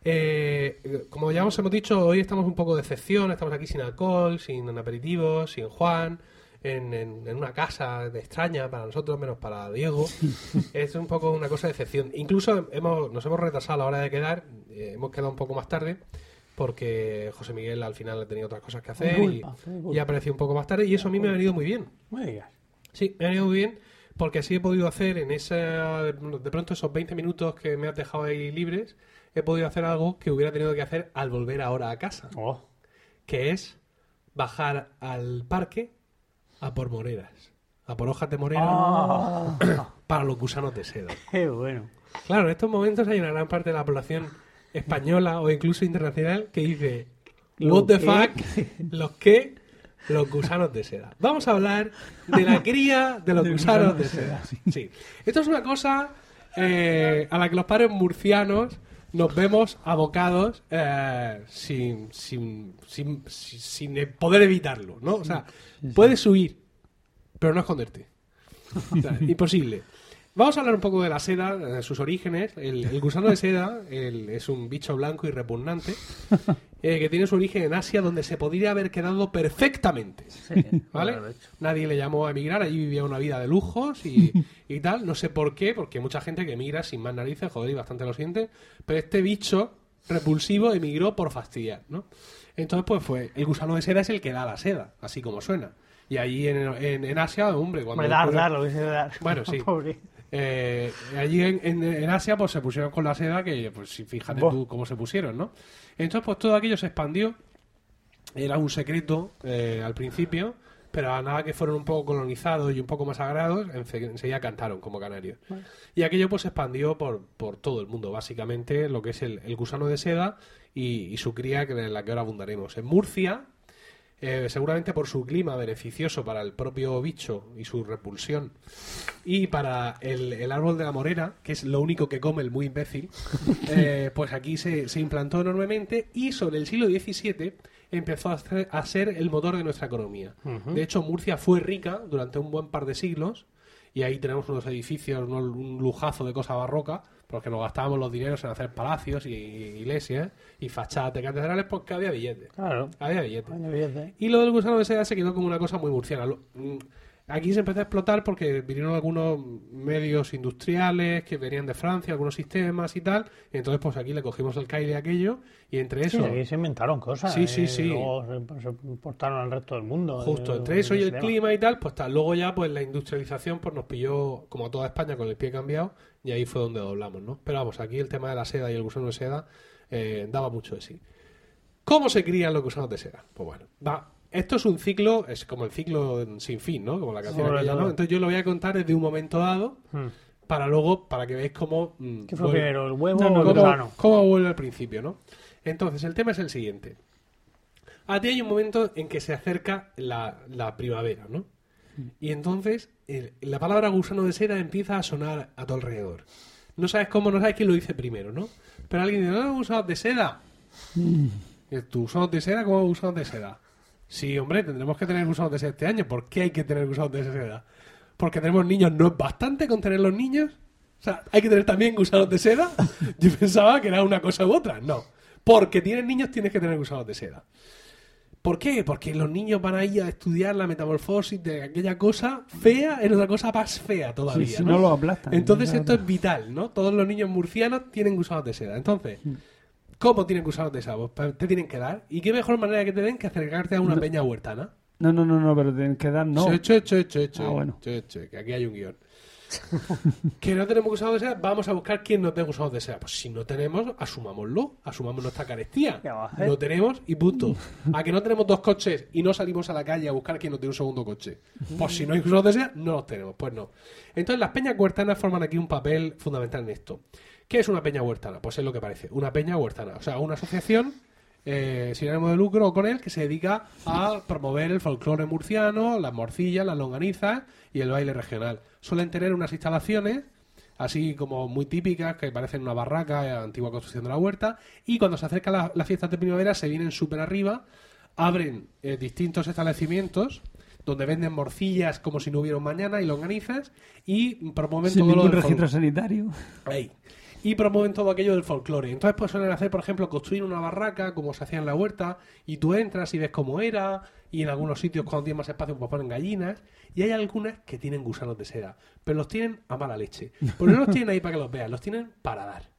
Eh, como ya os hemos dicho, hoy estamos un poco de excepción. Estamos aquí sin alcohol, sin aperitivos, sin Juan. En, en- en una casa de extraña para nosotros, menos para Diego. es un poco una cosa de excepción. Incluso hemos, nos hemos retrasado a la hora de quedar. eh, hemos quedado un poco más tarde porque José Miguel al final ha tenido otras cosas que hacer y, culpa, y ha aparecido un poco más tarde. Y eso a mí me ha venido muy bien. Me digas. Sí, me ha venido muy bien porque así he podido hacer en esa de pronto esos 20 minutos que me has dejado ahí libres, he podido hacer algo que hubiera tenido que hacer al volver ahora a casa, Oh, que es bajar al parque a por moreras, a por hojas de morera Ah, para los gusanos de seda. qué bueno. Claro, en estos momentos hay una gran parte de la población española o incluso internacional que dice ¿Lo What the fuck? ¿Los qué? Los gusanos de seda. Vamos a hablar de la cría de los gusanos de seda. Sí. Esto es una cosa eh, a la que los padres murcianos nos vemos abocados eh, sin, sin, sin, sin- sin poder evitarlo, ¿no? O sea, puedes huir, pero no esconderte. O sea, imposible. Vamos a hablar un poco de la seda, de sus orígenes. El, el gusano de seda el- es un bicho blanco y repugnante eh, que tiene su origen en Asia, donde se podría haber quedado perfectamente. ¿Vale? Nadie le llamó a emigrar, allí vivía una vida de lujos y, y tal. No sé por qué, porque hay mucha gente que emigra sin más narices, joder, y bastante lo siente. Pero este bicho repulsivo emigró por fastidiar, ¿no? Entonces, pues fue, el gusano de seda es el que da la seda, así como suena. Y allí en, en- en Asia, hombre, cuando... Hombre, dar, ocurre- dar, lo que se dar. Bueno, sí. Pobre. Eh, allí en, en- en Asia pues se pusieron con la seda que pues fíjate Buah. tú cómo se pusieron, ¿no? Entonces pues todo aquello se expandió, era un secreto eh, al principio, pero a nada que fueron un poco colonizados y un poco más sagrados, ense- enseguida cantaron como canarios. Y aquello pues se expandió por, por todo el mundo, básicamente lo que es el, el gusano de seda y, y su cría, que en la que ahora abundaremos. En Murcia, eh, seguramente por su clima beneficioso para el propio bicho y su repulsión, y para el, el árbol de la morera, que es lo único que come el muy imbécil, eh, pues aquí se, se implantó enormemente y sobre el siglo XVII empezó a, hacer- a ser el motor de nuestra economía. De hecho, Murcia fue rica durante un buen par de siglos y ahí tenemos unos edificios, un lujazo de cosa barroca, porque nos gastábamos los dineros en hacer palacios y, iglesias y fachadas de catedrales porque había billetes. Claro. Había billetes. Y lo del gusano de seda se quedó como una cosa muy murciana. Mm, Aquí se empezó a explotar porque vinieron algunos medios industriales que venían de Francia, algunos sistemas y tal. Y entonces, pues aquí le cogimos el caile a aquello y entre Sí, eso, aquí se inventaron cosas. Sí, sí, eh, sí. Luego se, se importaron al resto del mundo. justo eh, entre eso y el clima y tal, pues tal. Luego ya, pues la industrialización pues nos pilló, como a toda España, con el pie cambiado y ahí fue donde doblamos, ¿no? Pero vamos, aquí el tema de la seda y el gusano de seda eh, daba mucho de sí. ¿Cómo se crían los gusanos de seda? Pues bueno, va. Esto es un ciclo, es como el ciclo sin fin, ¿no? Como la canción Sobre aquella, ¿no? Entonces yo lo voy a contar desde un momento dado Hmm. para luego, para que veáis cómo... mm, ¿Qué fue vuelve- primero, el huevo No, o el cómo, gusano? cómo vuelve al principio, ¿no? Entonces, el tema es el siguiente. A ti hay un momento en que se acerca la, la primavera, ¿no? Y entonces el- la palabra gusano de seda empieza a sonar a tu alrededor. No sabes cómo, no sabes quién lo dice primero, ¿no? Pero alguien dice, no, gusanos de seda. ¿Y ¿Tu gusanos de seda? ¿Cómo gusanos de seda? Sí, hombre, tendremos que tener gusanos de seda este año. ¿Por qué hay que tener gusanos de seda? Porque tenemos niños. ¿No es bastante con tener los niños? O sea, ¿hay que tener también gusanos de seda? Yo pensaba que era una cosa u otra. No. Porque tienes niños, tienes que tener gusanos de seda. ¿Por qué? Porque los niños van a ir a estudiar la metamorfosis de aquella cosa fea en otra cosa más fea todavía. Sí, ¿no? no lo aplastan. Entonces esto es vital, ¿no? Todos los niños murcianos tienen gusanos de seda. Entonces, ¿cómo tienen gusanos de seda? Pues te tienen que dar. ¿Y qué mejor manera que te den que acercarte a una peña huertana? No, no, no, no, pero tienen que dar no. Che, che, che, che, Ah, bueno. che, che, que aquí hay un guion. que no tenemos gusanos de seda, vamos a buscar quién nos dé gusanos de seda. Pues si no tenemos, asumámoslo, asumamos nuestra carestía. No tenemos y punto. A que no tenemos dos coches y no salimos a la calle a buscar quién nos dé un segundo coche. Pues si no hay gusanos de seda, no los tenemos. Pues no. Entonces las peñas huertanas forman aquí un papel fundamental en esto. ¿Qué es una peña huertana? Pues es lo que parece, una peña huertana. O sea, una asociación eh, sin ánimo de lucro o con él que se dedica a promover el folclore murciano, las morcillas, las longanizas y el baile regional. Suelen tener unas instalaciones así como muy típicas que parecen una barraca, eh, antigua construcción de la huerta y cuando se acercan la- las fiestas de primavera se vienen súper arriba abren eh, distintos establecimientos donde venden morcillas como si no hubiera un mañana y longanizas y promueven Sin todo lo del registro sanitario. Ahí. Y promueven todo aquello del folclore. Entonces, pues suelen hacer, por ejemplo, construir una barraca, como se hacía en la huerta, y tú entras y ves cómo era, y en algunos sitios, cuando tienen más espacio, pues ponen gallinas, y hay algunas que tienen gusanos de seda, pero los tienen a mala leche. Pero no los tienen ahí para que los veas, los tienen para dar.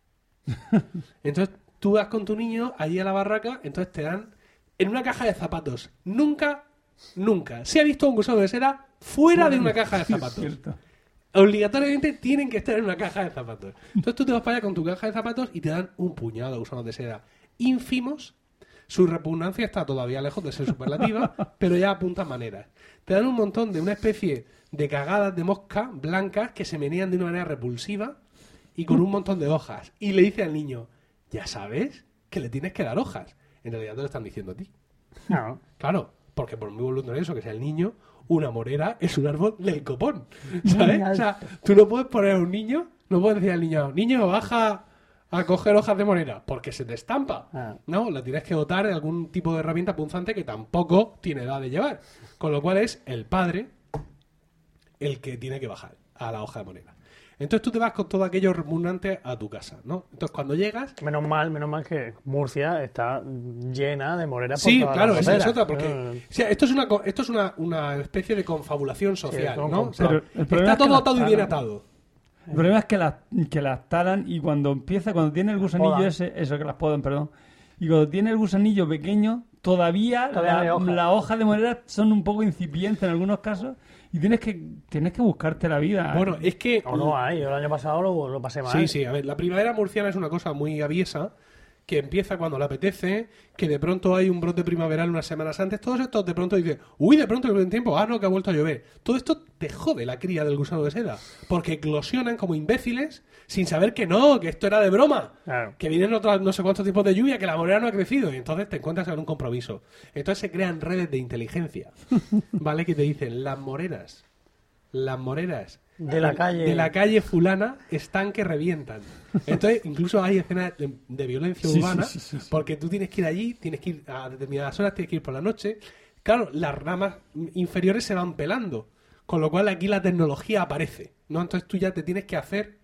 Entonces, tú vas con tu niño allí a la barraca, entonces te dan en una caja de zapatos. Nunca, nunca se ha visto un gusano de seda fuera de una caja de zapatos Cierto. Obligatoriamente tienen que estar en una caja de zapatos. Entonces tú te vas para allá con tu caja de zapatos y te dan un puñado de gusanos de seda ínfimos. Su repugnancia está todavía lejos de ser superlativa, pero ya apunta maneras. Te dan un montón de una especie de cagadas de mosca blancas que se menean de una manera repulsiva y con un montón de hojas. Y le dice al niño, ya sabes que le tienes que dar hojas. En realidad te lo están diciendo a ti. Claro. Claro, porque por muy voluntarioso que sea el niño, una morera es un árbol del copón. ¿Sabes? O sea, tú no puedes poner a un niño, no puedes decir al niño, niño, baja a coger hojas de morera, porque se te estampa. Ah. No, la tienes que dotar de algún tipo de herramienta punzante que tampoco tiene edad de llevar. Con lo cual es el padre el que tiene que bajar a la hoja de morera. Entonces tú te vas con todo aquello repugnante a tu casa, ¿no? Entonces cuando llegas, Menos mal, menos mal que Murcia está llena de moreras. por Sí, claro, esa es otra, porque o sea, esto es una esto es una, una especie de confabulación social, ¿no? O sea, está es que todo atado y bien atado. El problema es que las, que las talan y cuando empieza, cuando tiene el gusanillo podan. ese, eso que las podan, perdón, y cuando tiene el gusanillo pequeño, todavía, Todavía la, la hoja de morera son un poco incipientes en algunos casos y tienes que tienes que buscarte la vida. Bueno, es que O no hay, yo el año pasado lo, lo pasé mal. Sí, sí, a ver, la primavera murciana es una cosa muy aviesa que empieza cuando le apetece, que de pronto hay un brote primaveral unas semanas antes, todos estos de pronto dice, uy, de pronto el buen tiempo, ah, no, que ha vuelto a llover. Todo esto te jode la cría del gusano de seda, porque eclosionan como imbéciles sin saber que no, que esto era de broma, Claro. que vienen otros no sé cuántos tipos de lluvia, que la morera no ha crecido, y entonces te encuentras en un compromiso. Entonces se crean redes de inteligencia, ¿vale? Que te dicen, las moreras, las moreras De la calle. de la calle fulana están que revientan. Entonces, incluso hay escenas de, de violencia Sí, urbana, sí, sí, sí. porque tú tienes que ir allí, tienes que ir a determinadas horas, tienes que ir por la noche. Claro, las ramas inferiores se van pelando, con lo cual aquí la tecnología aparece, ¿no? Entonces tú ya te tienes que hacer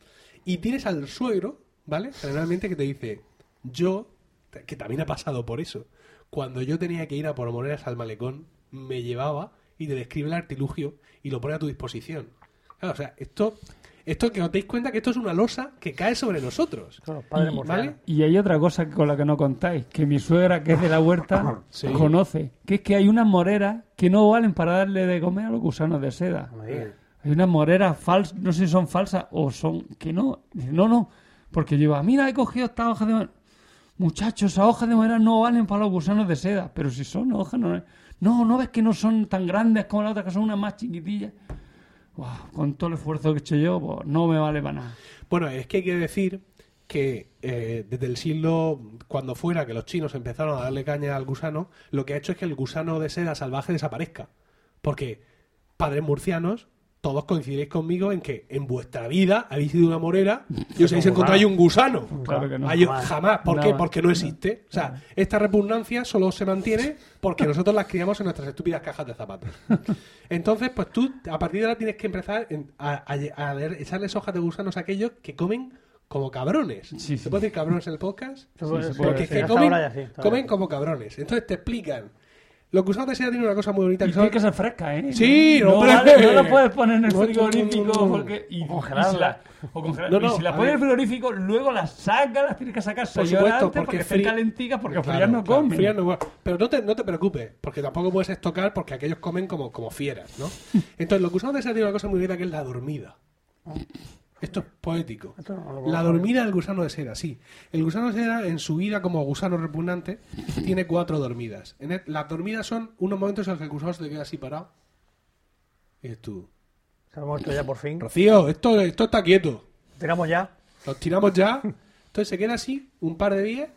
y tienes al suegro, ¿vale? Generalmente que te dice, yo, que también ha pasado por eso, cuando yo tenía que ir a por monedas al malecón, me llevaba y te describe el artilugio y lo pone a tu disposición. Claro, o sea, esto, esto que os deis cuenta que esto es una losa que cae sobre nosotros. Claro, padre Y-. ¿Vale? Y hay otra cosa con la que no contáis, que mi suegra, que es de la huerta, Sí. conoce, que es que hay unas moreras que no valen para darle de comer a los gusanos de seda. Hay unas moreras falsas, no sé si son falsas o son que no. No, no, porque lleva, mira, he cogido esta hoja de madera. Muchachos, esas hojas de madera no valen para los gusanos de seda, pero si son hojas, no. No, no ves que no son tan grandes como las otras, que son unas más chiquitillas. Con todo el esfuerzo que he hecho yo, pues no me vale para nada. Bueno, es que hay que decir que eh, desde el siglo, cuando fuera que los chinos empezaron a darle caña al gusano, lo que ha hecho es que el gusano de seda salvaje desaparezca. Porque, padres murcianos, todos coincidiréis conmigo en que en vuestra vida habéis sido una morera y os habéis encontrado un gusano. Claro que no. Ahí- Jamás. ¿Por qué? Porque no existe. O sea, esta repugnancia solo se mantiene porque nosotros las criamos en nuestras estúpidas cajas de zapatos. Entonces, pues tú, a partir de ahora tienes que empezar en- a, a- a ver- echarles hojas de gusanos a aquellos que comen como cabrones. Sí, ¿Se puede decir cabrones en el podcast? Sí, Porque es que comen, comen como cabrones. Entonces te explican. Los gusanos de seda tienen una cosa muy bonita Y que son... tiene que ser fresca, ¿eh? Sí, no, hombre. vale, no la puedes poner en el No, no, frigorífico no, no. porque y, congelarla. si la- o congelar- No, no, y si la pones en el frigorífico, luego las sacas, las tienes que sacar Por seis horas supuesto, antes porque estén frí- calenticas porque Claro, frías no claro, comen. frías no. Pero no te, no te preocupes, porque tampoco puedes estocar porque aquellos comen como, como fieras, ¿no? Entonces, los gusanos de seda tienen una cosa muy bonita que es la dormida. Esto es poético. Esto no lo La dormida del gusano de seda, sí. El gusano de seda, en su vida como gusano repugnante, tiene cuatro dormidas. En el- las dormidas son unos momentos en los que el gusano se te queda así parado. Y dices tú, Se ha muerto ya por fin. Rocío, esto, esto está quieto. Tiramos ya. Los tiramos ya. Entonces se queda así un par de días.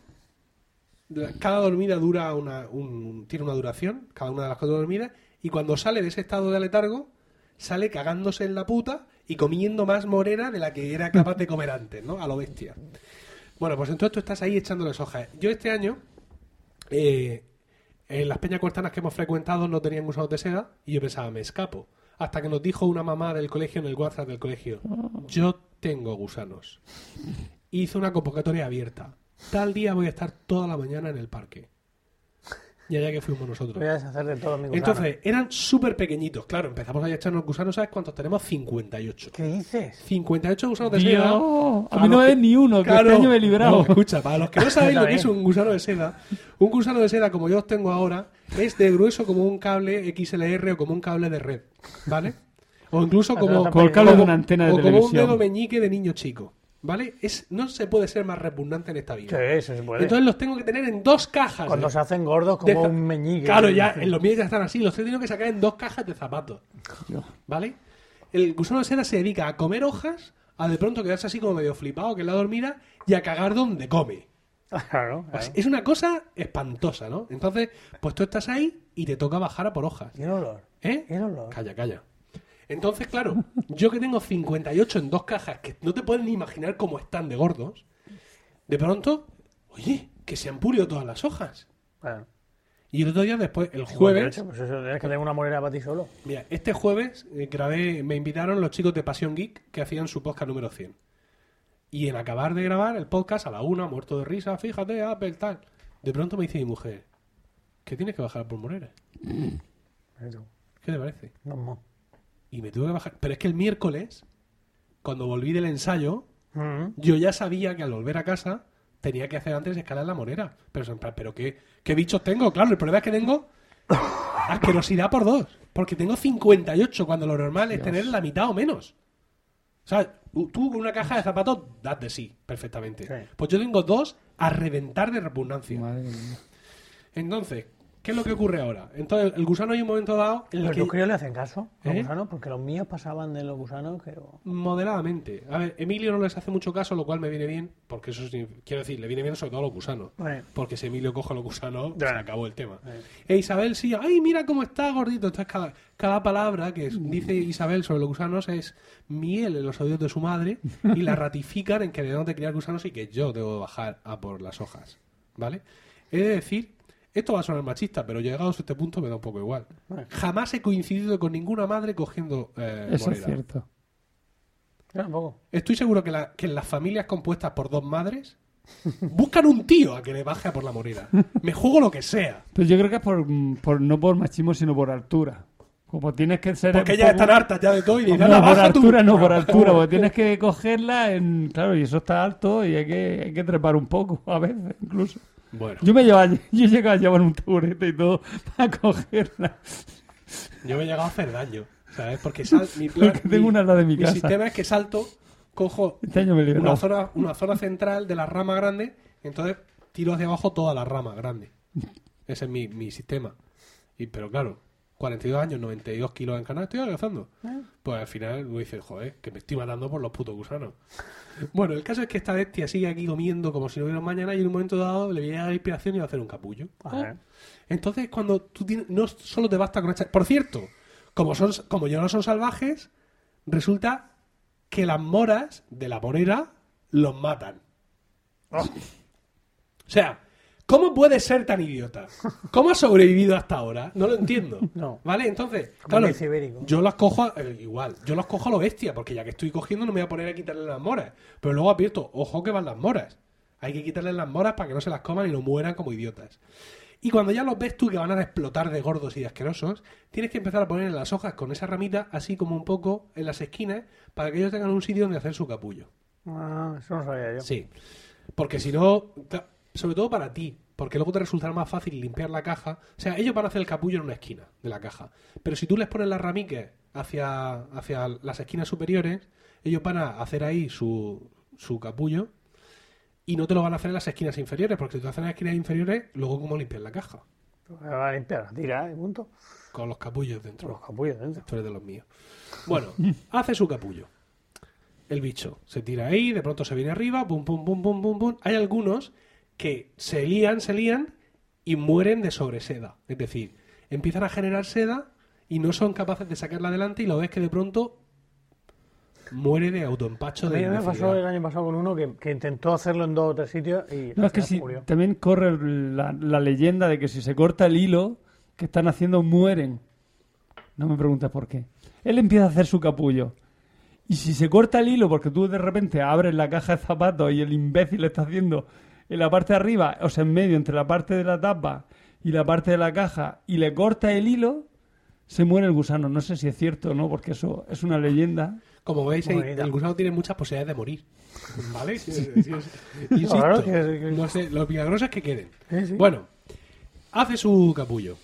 Cada dormida dura una, un- tiene una duración, cada una de las cuatro dormidas. Y cuando sale de ese estado de letargo, sale cagándose en la puta y comiendo más morera de la que era capaz de comer antes, ¿no? A lo bestia. Bueno, pues entonces tú estás ahí echándoles hojas. Yo este año, eh, en las peñas cuestanas que hemos frecuentado no tenían gusanos de seda y yo pensaba, me escapo. Hasta que nos dijo una mamá del colegio en el WhatsApp del colegio, yo tengo gusanos. Hizo una convocatoria abierta. Tal día voy a estar toda la mañana en el parque. Y allá que fuimos nosotros. Voy a deshacer de todo mi gusano. Entonces, eran súper pequeñitos. Claro, empezamos a echarnos gusanos, ¿sabes cuántos tenemos? 58. ¿Qué dices? 58 gusanos de seda. A mí no es ni uno, que Claro. este año me he librado. No, escucha, para los que no sabéis lo que es También. un gusano de seda, un gusano de seda como yo os tengo ahora es de grueso como un cable XLR o como un cable de red, ¿vale? O incluso como, pero Como el cable de como- una antena de o como un dedo meñique de niño chico, ¿vale? Es, no se puede ser más repugnante en esta vida. Sí, eso se puede. Entonces los tengo que tener en dos cajas. Cuando de- se hacen gordos como un meñique. Claro, ya en los míos ya están así. Los he tenido que sacar en dos cajas de zapatos. ¿Vale? El gusano de seda se dedica a comer hojas, a de pronto quedarse así como medio flipado, que es la dormida, y a cagar donde come. Claro, Pues claro. es una cosa espantosa, ¿no? Entonces, pues tú estás ahí y te toca bajar a por hojas. Y el olor. ¿Eh? Y el olor. Calla, calla. Entonces, claro, yo que tengo 58 en dos cajas, que no te puedes ni imaginar cómo están de gordos, de pronto, oye, que se han purido todas las hojas. Bueno, Y el otro día después, el jueves, 58, pues eso tienes que tener una para ti solo. Mira, este jueves eh, grabé, me invitaron los chicos de Pasión Geek que hacían su podcast número 100. Y en acabar de grabar el podcast a la una, muerto de risa, fíjate, Apple, tal. De pronto me dice mi mujer, que tienes que bajar por Morera. ¿Qué te parece? No, no. Y me tuve que bajar. Pero es que el miércoles, cuando volví del ensayo, Mm. yo ya sabía que al volver a casa tenía que hacer antes escalar la morera. Pero, en plan, ¿pero qué, qué bichos tengo? Claro, el problema es que tengo asquerosidad por dos. Porque tengo 58 cuando lo normal es tener la mitad o menos. O sea, tú con una caja de zapatos das de sí, perfectamente. Sí. Pues yo tengo dos a reventar de repugnancia. Madre mía. Entonces, ¿qué es lo que ocurre ahora? Entonces, el gusano hay un momento dado en ¿Pero que... críos le hacen caso los ¿Eh? gusanos? Porque los míos pasaban de los gusanos que... Moderadamente. A ver, Emilio no les hace mucho caso, lo cual me viene bien, porque eso sí, quiero decir, le viene bien sobre todo a los gusanos. Porque si Emilio coge los gusanos, se acabó el tema. E Isabel sí, ay, mira cómo está gordito. Entonces, cada, cada palabra que dice Isabel sobre los gusanos es miel en los oídos de su madre y la ratifican en que debemos de criar gusanos y que yo debo bajar a por las hojas. ¿Vale? He de decir, esto va a sonar machista, pero llegados a este punto me da un poco igual. Jamás he coincidido con ninguna madre cogiendo eh, Eso es morera. cierto. tampoco. Estoy seguro que, la- que en las familias compuestas por dos madres buscan un tío a que le baje a por la morera. Me juego lo que sea. Pero yo creo que es por, por- no por machismo, sino por altura. Como tienes que ser. Porque ellas poco- están hartas ya de todo y dicen, No, "Anda, por baja tú". altura, no por altura, porque tienes que cogerla en. Claro, y eso está alto y hay que, hay que trepar un poco, a veces, incluso. Bueno, Yo me llevaba, yo llegaba a llevar un taburete y todo para cogerla. yo me he llegado a hacer daño, ¿sabes? Porque sal- mi plan, Porque tengo una al lado de mi casa. sistema es que salto, cojo Este año me he una zona, una zona central de la rama grande, entonces tiro hacia abajo toda la rama grande. Ese es mi, mi sistema. Y, pero claro, 42 años, 92 kilos en canal, estoy adelgazando. Pues al final me dices, joder, que me estoy matando por los putos gusanos. Bueno, el caso es que esta bestia sigue aquí comiendo como si no hubiera mañana y en un momento dado le viene a la inspiración y va a hacer un capullo. Ver. Entonces, cuando tú tienes, no solo te basta con echar. Por cierto, como, son, como ya no son salvajes, resulta que las moras de la morera los matan. O sea, ¿cómo puedes ser tan idiota? ¿Cómo has sobrevivido hasta ahora? No lo entiendo. No. ¿Vale? Entonces, claro, yo las cojo a- eh, igual, yo las cojo a lo bestia, porque ya que estoy cogiendo no me voy a poner a quitarle las moras. Pero luego advierto, ojo que van las moras. Hay que quitarles las moras para que no se las coman y no mueran como idiotas. Y cuando ya los ves tú que van a explotar de gordos y de asquerosos, tienes que empezar a poner en las hojas con esa ramita, así como un poco en las esquinas, para que ellos tengan un sitio donde hacer su capullo. Ah, eso no sabía yo. Sí. Porque si no, sobre todo para ti, porque luego te resultará más fácil limpiar la caja. O sea, ellos van a hacer el capullo en una esquina de la caja. Pero si tú les pones las ramiques hacia, hacia las esquinas superiores, ellos van a hacer ahí su, su capullo y no te lo van a hacer en las esquinas inferiores, porque si tú haces en las esquinas inferiores, luego cómo limpias la caja. Va a limpiar, tira, y punto. Con los capullos dentro. Los capullos dentro. Tú eres de los míos. Bueno, hace su capullo. El bicho se tira ahí, de pronto se viene arriba, pum, pum, pum, pum, pum, pum. Hay algunos que se lían, se lían y mueren de sobreseda. Es decir, empiezan a generar seda y no son capaces de sacarla adelante y lo ves que de pronto muere de autoempacho de me pasó el año pasado con uno que, que intentó hacerlo en dos o tres sitios y No, es que si, murió. también corre la, la leyenda de que si se corta el hilo que están haciendo, mueren. No me preguntes por qué. Él empieza a hacer su capullo. Y si se corta el hilo porque tú de repente abres la caja de zapatos y el imbécil está haciendo en la parte de arriba, o sea, en medio, entre la parte de la tapa y la parte de la caja, y le corta el hilo, se muere el gusano. No sé si es cierto o no, porque eso es una leyenda. Como veis, el, gusano tiene muchas posibilidades de morir. ¿Vale? Sí, sí, sí. Insisto, Claro que- que- no sé, lo milagroso es que queden. Bueno, hace su capullo.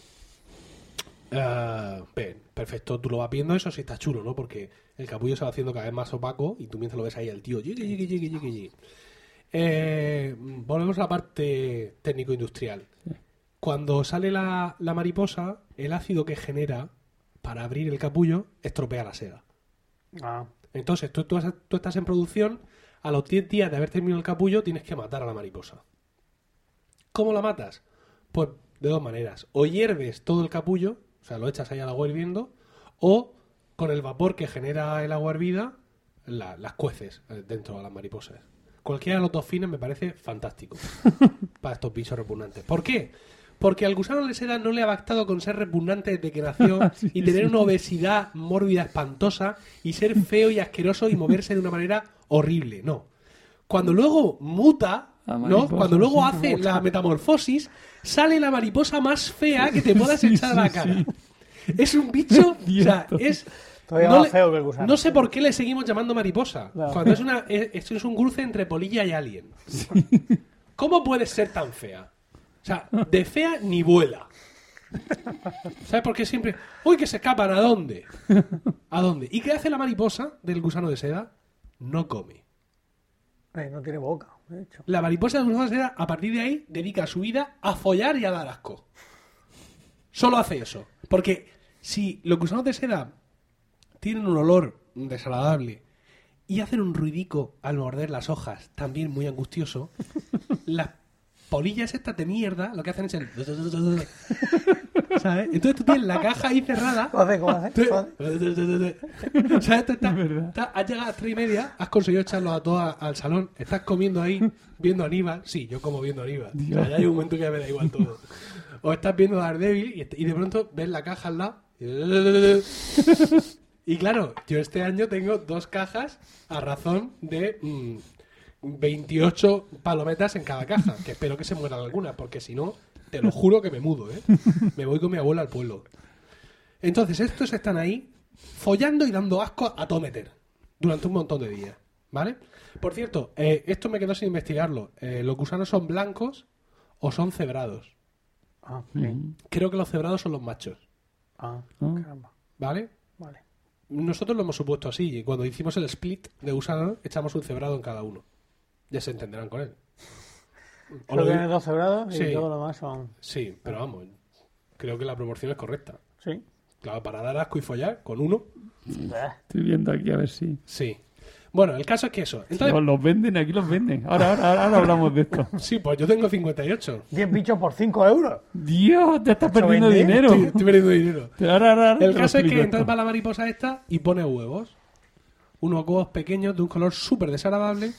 Ah, bien, perfecto, tú lo vas viendo, eso sí está chulo, ¿no? Porque el capullo se va haciendo cada vez más opaco y tú mientras lo ves ahí el tío. Eh, volvemos a la parte técnico-industrial. Cuando sale la, la mariposa, el ácido que genera para abrir el capullo estropea la seda. Ah, Entonces, tú, tú, has- tú estás en producción, a los 10 días de haber terminado el capullo, tienes que matar a la mariposa. ¿Cómo la matas? Pues de dos maneras. O hierves todo el capullo, o sea, lo echas ahí al agua hirviendo, o con el vapor que genera el agua hervida, la- las cueces eh, dentro de las mariposas. Cualquiera de los dos fines me parece fantástico para estos bichos repugnantes. ¿Por qué? Porque al gusano de seda no le ha bastado con ser repugnante desde que nació Sí, y tener sí. una obesidad mórbida espantosa y ser feo y asqueroso y moverse de una manera horrible. No. Cuando luego muta, ¿no? Cuando luego hace la metamorfosis, sale la mariposa más fea que te puedas Sí, echar a la cara. Es un bicho, o sea, es Todavía no más le- feo que el gusano. No sé por qué le seguimos llamando mariposa. Cuando es una es, esto es un cruce entre polilla y alien. ¿Cómo puede ser tan fea? O sea, de fea ni vuela. ¿Sabes por qué siempre? Uy, que se escapan, ¿a dónde? ¿A dónde? ¿Y qué hace la mariposa del gusano de seda? No come. eh, no tiene boca, de hecho. La mariposa del gusano de seda, a partir de ahí, dedica su vida a follar y a dar asco. Solo hace eso. Porque si los gusanos de seda tienen un olor desagradable y hacen un ruidico al morder las hojas, también muy angustioso, las polillas estas de mierda lo que hacen es el... ¿Sabes? Entonces tú tienes la caja ahí cerrada ¿Cómo hace? ¿Cómo hace? Tú-. ¿Sabes? Tú estás- estás- has llegado a las tres y media, has conseguido echarlos a todos al salón, estás comiendo ahí, viendo a Aníbal. Sí, yo como viendo a Aníbal. O sea, ya hay un momento que ya me da igual todo. O estás viendo a Daredevil y, y de pronto ves la caja al lado. Y claro, yo este año tengo dos cajas a razón de mm, 28 palometas en cada caja. Que espero que se mueran algunas, porque si no, te lo juro que me mudo, ¿eh? Me voy con mi abuela al pueblo. Entonces, estos están ahí follando y dando asco a todo meter durante un montón de días, ¿vale? Por cierto, eh, esto me quedó sin investigarlo. Eh, ¿Los gusanos son blancos o son cebrados? Ah, sí. Creo que los cebrados son los machos, Ah, Ah. caramba. ¿vale? Nosotros lo hemos supuesto así y cuando hicimos el split de gusanos echamos un cebrado en cada uno. Ya se entenderán con él. O Solo lo tiene dos cebrados y Sí. todo lo demás son... Sí, pero vamos, creo que la proporción es correcta. Sí. Claro, para dar asco y follar con uno, Estoy viendo aquí a ver si. sí. Bueno, el caso es que eso. Entonces, Los, los venden, aquí los venden. Ahora, ahora, ahora, hablamos de esto. sí, pues yo tengo 58. 10 bichos por 5 euros. Dios, te estás ¿Se perdiendo vende? dinero. Estoy, estoy perdiendo dinero. Pero ahora, ahora, ahora El caso es que explico entonces esto. va la mariposa esta y pone huevos. Unos huevos pequeños de un color súper desagradable,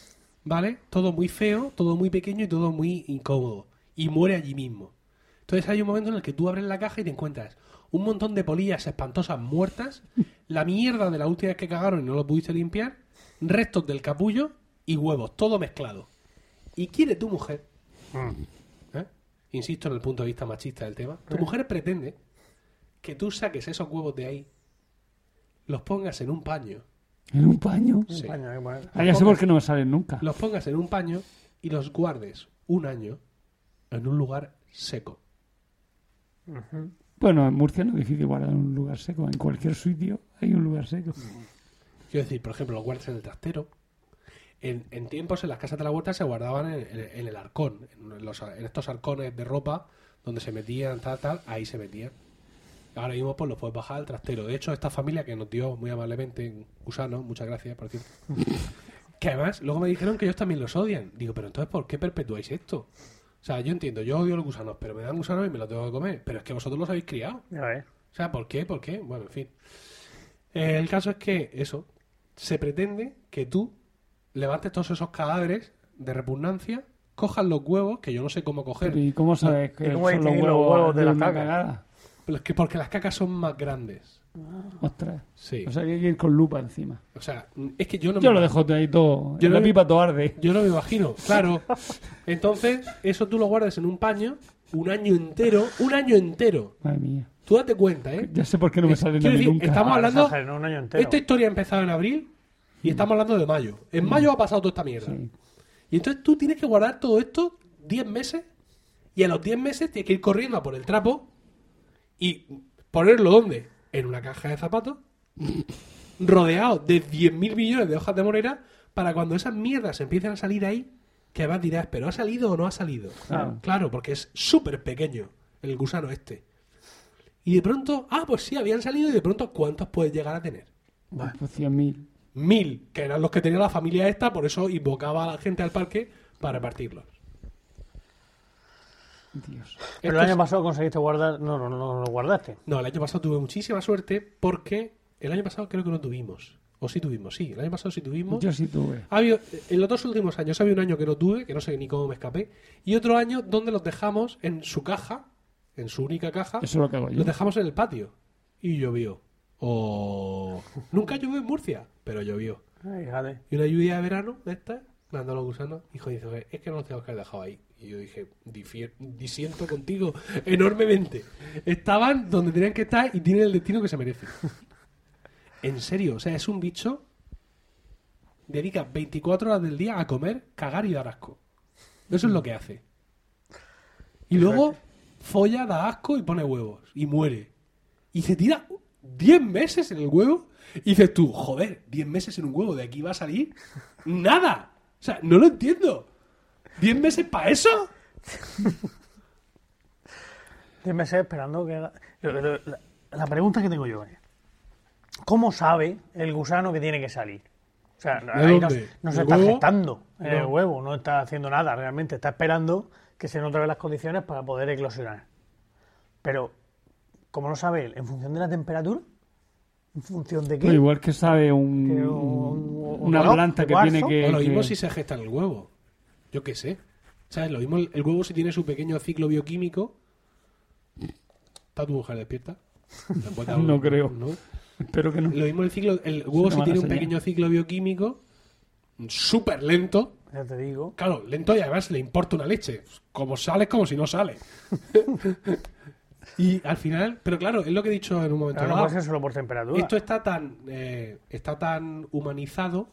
¿vale? Todo muy feo, todo muy pequeño y todo muy incómodo. Y muere allí mismo. Entonces hay un momento en el que tú abres la caja y te encuentras un montón de polillas espantosas muertas, la mierda de la última vez que cagaron y no lo pudiste limpiar, restos del capullo y huevos, todo mezclado. Y quiere tu mujer, ¿eh? insisto en el punto de vista machista del tema, tu mujer pretende que tú saques esos huevos de ahí, los pongas en un paño, En un paño. Un Sí. paño que poner. Ah, ya sé por qué no me salen nunca. los pongas en un paño y los guardes un año en un lugar seco. Bueno, en Murcia no es difícil guardar un lugar seco. En cualquier sitio hay un lugar seco. Quiero decir, por ejemplo, los guardas en el trastero. En, en tiempos en las casas de la huerta se guardaban en, en- en el arcón, en, los- en estos arcones de ropa donde se metían, tal, tal, ahí se metían. Ahora mismo pues los puedes bajar al trastero. De hecho, esta familia que nos dio muy amablemente gusano, muchas gracias, por cierto. que además, luego me dijeron que ellos también los odian. Digo, pero entonces, ¿por qué perpetuáis esto? O sea, yo entiendo, yo odio los gusanos, pero me dan gusanos y me los tengo que comer. Pero es que vosotros los habéis criado. O sea, ¿por qué? ¿Por qué? Bueno, en fin. Eh, el caso es que eso. Se pretende que tú levantes todos esos cadáveres de repugnancia, cojas los huevos, que yo no sé cómo coger, ¿Y cómo sabes que ¿Y cómo son los huevos, los huevos de la una caca? cagada? pero es que porque las cacas son más grandes. Ostras. Sí. O sea, que hay que ir con lupa encima. O sea, es que yo no Yo me lo dejo ahí todo. Yo en la no- pipa todo arde. Yo no me imagino, claro. Entonces, eso tú lo guardas en un paño un año entero, un año entero. Madre mía. Tú date cuenta, ¿eh? Ya sé por qué no me Es- salen a quiero mí decir, nunca. estamos Ah, hablando- un año entero. Esta historia ha empezado en abril y estamos hablando de mayo. En mayo ha pasado toda esta mierda. Sí. Y entonces tú tienes que guardar todo esto 10 meses y a los 10 meses tienes que ir corriendo a por el trapo y ponerlo ¿dónde? En una caja de zapatos rodeado de 10.000 millones de hojas de morera para cuando esas mierdas empiecen a salir ahí que vas a dirás, ¿pero ha salido o no ha salido? Claro. Claro, porque es súper pequeño el gusano este. Y de pronto, ah, pues sí, habían salido y de pronto, ¿cuántos puedes llegar a tener? Pues 100.000. Mil, que eran los que tenía la familia esta, por eso invocaba a la gente al parque para repartirlos. Dios. Pero el año pasado conseguiste guardar. No, no, no, no lo guardaste. No, el año pasado tuve muchísima suerte porque el año pasado creo que no tuvimos. O sí tuvimos, sí. El año pasado sí tuvimos. Yo sí tuve. Ha habido- en los dos últimos años había un año que no tuve, que no sé ni cómo me escapé, y otro año donde los dejamos en su caja, en su única caja, Eso es lo que hago yo. los dejamos en el patio. Y llovió. O... Nunca llovió en Murcia, pero llovió. Ay, fíjate. Y una lluvia de verano de estas, dando los gusanos, hijo dice, es que no los tengo que haber dejado ahí. Y yo dije, "Difier- disiento contigo enormemente. Estaban donde tenían que estar y tienen el destino que se merecen. En serio, o sea, es un bicho. Dedica 24 horas del día a comer, cagar y dar asco. Eso es lo que hace. Y luego folla, da asco y pone huevos. Y muere. Y se tira 10 meses en el huevo. Y dices tú, joder, 10 meses en un huevo, de aquí va a salir nada. O sea, no lo entiendo. ¿10 meses para eso? Diez meses esperando que La, la pregunta que tengo yo es: ¿cómo sabe el gusano que tiene que salir? O sea, ¿De ahí no, se ¿El está huevo? gestando en el huevo, no está haciendo nada realmente, está esperando que se noten las condiciones para poder eclosionar. Pero, ¿cómo lo sabe él? ¿En función de la temperatura? ¿En función de qué? Pues igual que sabe un, Que un- una un planta que tiene que. o lo mismo que- si se gesta en el huevo. Yo qué sé. ¿Sabes? Lo mismo el, el huevo si tiene su pequeño ciclo bioquímico. ¿Está tu mujer despierta? ¿Te puede dar un- No creo. ¿no? Espero que no. Lo mismo el ciclo, el huevo mala tiene un señal. pequeño ciclo bioquímico súper lento. Ya te digo. Claro, lento y además le importa una leche. Como sale es como si no sale. y al final, pero claro, es lo que he dicho en un momento Pero no dado. puede ser solo por temperatura. Esto está tan eh, está tan humanizado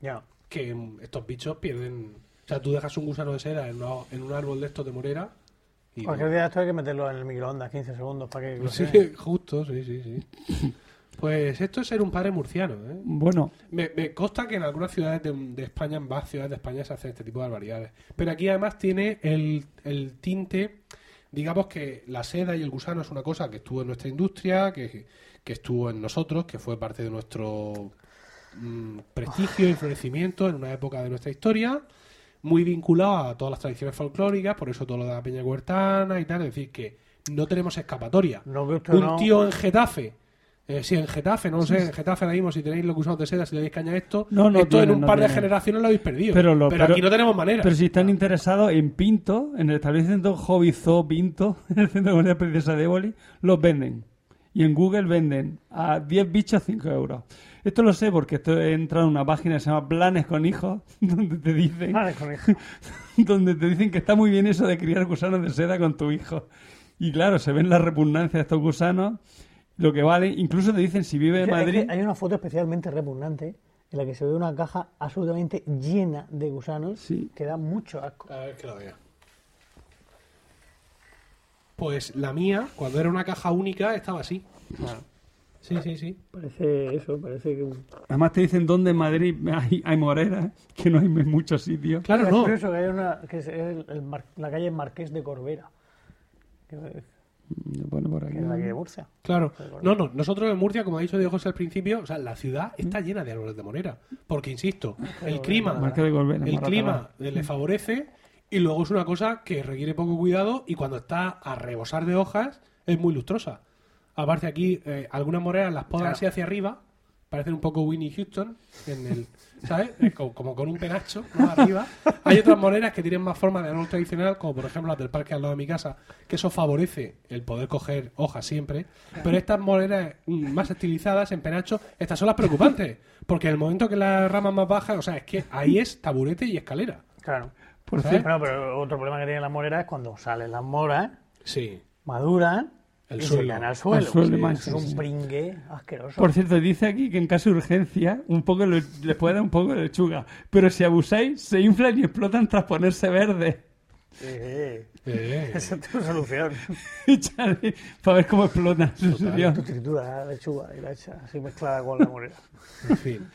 Ya. que estos bichos pierden. O sea, tú dejas un gusano de seda en, una- en un árbol de estos de morera y Cualquier día esto hay que meterlo en el microondas 15 segundos para que Sí, justo, sí, sí, sí. Pues esto es ser un padre murciano, ¿eh? Bueno, Me, me consta que en algunas ciudades de, de España, en varias ciudades de España, se hacen este tipo de barbaridades. Pero aquí además tiene el, el tinte, digamos que la seda y el gusano es una cosa que estuvo en nuestra industria, que, que estuvo en nosotros, que fue parte de nuestro mm, prestigio y florecimiento en una época de nuestra historia, muy vinculado a todas las tradiciones folclóricas, por eso todo lo de la peña huertana y tal, es decir, que no tenemos escapatoria. No que Un no- tío en Getafe eh, sí, en Getafe, no lo sé, en Getafe ahora mismo, si tenéis los gusanos de seda, si le dais caña a esto, No, no esto en un no par de generaciones lo habéis perdido. Pero lo- pero, pero- aquí no tenemos manera. pero si están interesados en Pinto, en el establecimiento Hobby Zoo Pinto, en el centro comercial Princesa de Éboli, los venden. Y en Google venden a 10 bichos 5 euros. Esto lo sé porque esto he entrado en una página que se llama Planes con Hijos, donde te dicen, con donde te dicen que está muy bien eso de criar gusanos de seda con tu hijo. Y claro, se ven la repugnancia de estos gusanos, lo que vale, incluso te dicen si vive en Es que Madrid. Hay una foto especialmente repugnante en la que se ve una caja absolutamente llena de gusanos Sí. que da mucho asco. A ver que lo vea. Pues la mía, cuando era una caja única, estaba así. Sí, sí, sí. Parece eso, parece que... Además te dicen dónde en Madrid hay, hay moreras, que no hay muchos sitios. Claro, es no. curioso que hay una... que es el- el Mar- la calle Marqués de Corbera, que, pone por aquí. que es de aquí de Murcia. Claro. No, no. Nosotros en Murcia, como ha dicho Diego José al principio, o sea, la ciudad Mm. está llena de árboles de monera. Porque, insisto, el clima, Marqués de Corbera, el clima le favorece y luego es una cosa que requiere poco cuidado y cuando está a rebosar de hojas es muy lustrosa. Aparte aquí, eh, algunas moreras las podan Claro. así hacia arriba parecen un poco Winnie Houston en el, ¿sabes? Como, como con un penacho ¿no? arriba. Hay otras moneras que tienen más forma de árbol tradicional, como por ejemplo las del parque al lado de mi casa, que eso favorece el poder coger hojas siempre. Pero estas monedas mm, más estilizadas en penacho, estas son las preocupantes, porque en el momento que las ramas más bajas, o sea, es que ahí es taburete y escalera. Claro. Por Bueno, pero otro problema que tienen las moreras es cuando salen las moras, Sí. maduran El y suelo. se caen al suelo. Al suelo, Sí, es un sí. pringue asqueroso. por cierto, dice aquí que en caso de urgencia, un poco le- les puede dar un poco de lechuga. Pero si abusáis, se inflan y explotan tras ponerse verde. Eh, Eh, esa es tu solución. Échale, para ver cómo explotan. serio. Tu tritura la lechuga y la echas así mezclada con la morera. en fin.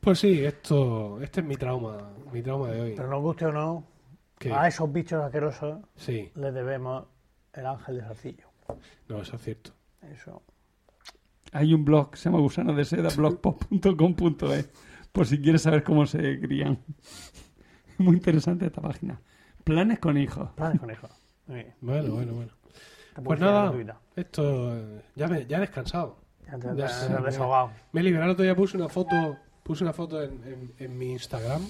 Pues sí, esto, este es mi trauma, mi trauma de hoy. Pero nos guste o no, ¿Qué? a esos bichos asquerosos Sí, les debemos el ángel de Sarcillo. No, eso es cierto. Eso. Hay un blog, se llama gusano de seda, blogpop.com.es, por si quieres saber cómo se crían. Muy interesante esta página. Planes con hijos. Planes conejo. Muy bien. Bueno, bueno, bueno. Pues nada, esto eh, ya, me, ya he descansado. Ya te, Ya desahogado. Me he liberado, el otro día puse una foto, puse una foto en, en- en mi Instagram.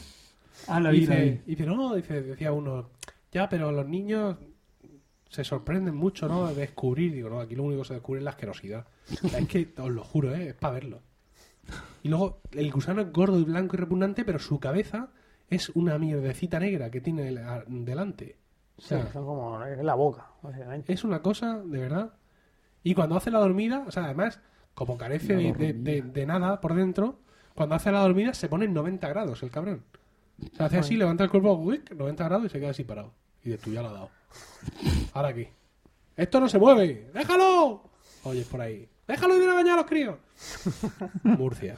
Ah, la dice, y dice, no, dice, decía uno, ya, pero los niños se sorprenden mucho, ¿no? De descubrir, digo, no, aquí lo único que se descubre es la asquerosidad. O sea, es que, os lo juro, ¿eh? es para verlo. Y luego, el gusano es gordo y blanco y repugnante, pero su cabeza es una mierdecita negra que tiene delante. O Sí, son como es la boca, básicamente. es una cosa, de verdad. Y cuando hace la dormida, o sea, además, como carece de, de- de- de nada por dentro, cuando hace la dormida se pone en 90 grados el cabrón. O sea, hace así, levanta el cuerpo, uic, 90 grados y se queda así parado. Y de tú ya lo ha dado. Ahora aquí. ¡Esto no se mueve! ¡Déjalo! Oyes por ahí. ¡Déjalo ir a bañar a los críos! Murcia.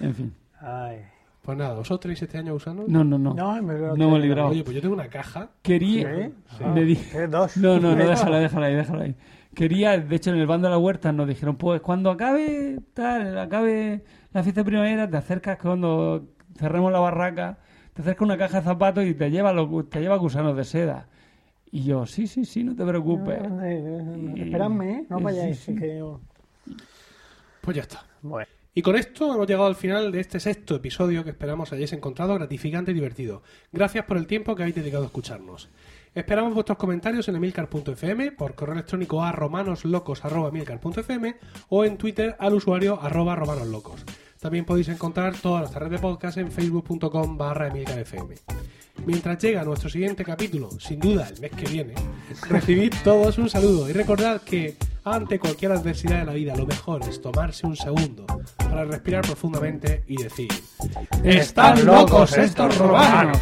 En fin. Ay. Pues nada, ¿vosotros tenéis este año usando? No, no, no. No, me No hemos librado. Oye, pues yo tengo una caja. Quería. ¿Sí? Me di- ¿Qué? ¿Dos? No, no, no, déjala, déjala ahí, déjala ahí. Quería, de hecho, en el bando de la huerta nos dijeron, pues cuando acabe tal, acabe la fiesta de primavera, te acercas cuando cerremos la barraca, te acercas una caja de zapatos y te lleva, los, te lleva gusanos de seda. Y yo, sí, sí, sí, no te preocupes. Y- Esperadme, ¿eh? No sí, vayáis. sí. que yo- Pues ya está. Bueno. Y con esto hemos llegado al final de este sexto episodio que esperamos hayáis encontrado gratificante y divertido. Gracias por el tiempo que habéis dedicado a escucharnos. Esperamos vuestros comentarios en emilcar.fm, por correo electrónico a romanoslocos.emilcar.fm o en Twitter al usuario arroba romanoslocos. También podéis encontrar todas nuestras redes de podcast en facebook.com barra emilcarfm. Mientras llega nuestro siguiente capítulo, sin duda el mes que viene, recibid todos un saludo y recordad que ante cualquier adversidad de la vida lo mejor es tomarse un segundo para respirar profundamente y decir ¡Están locos estos romanos!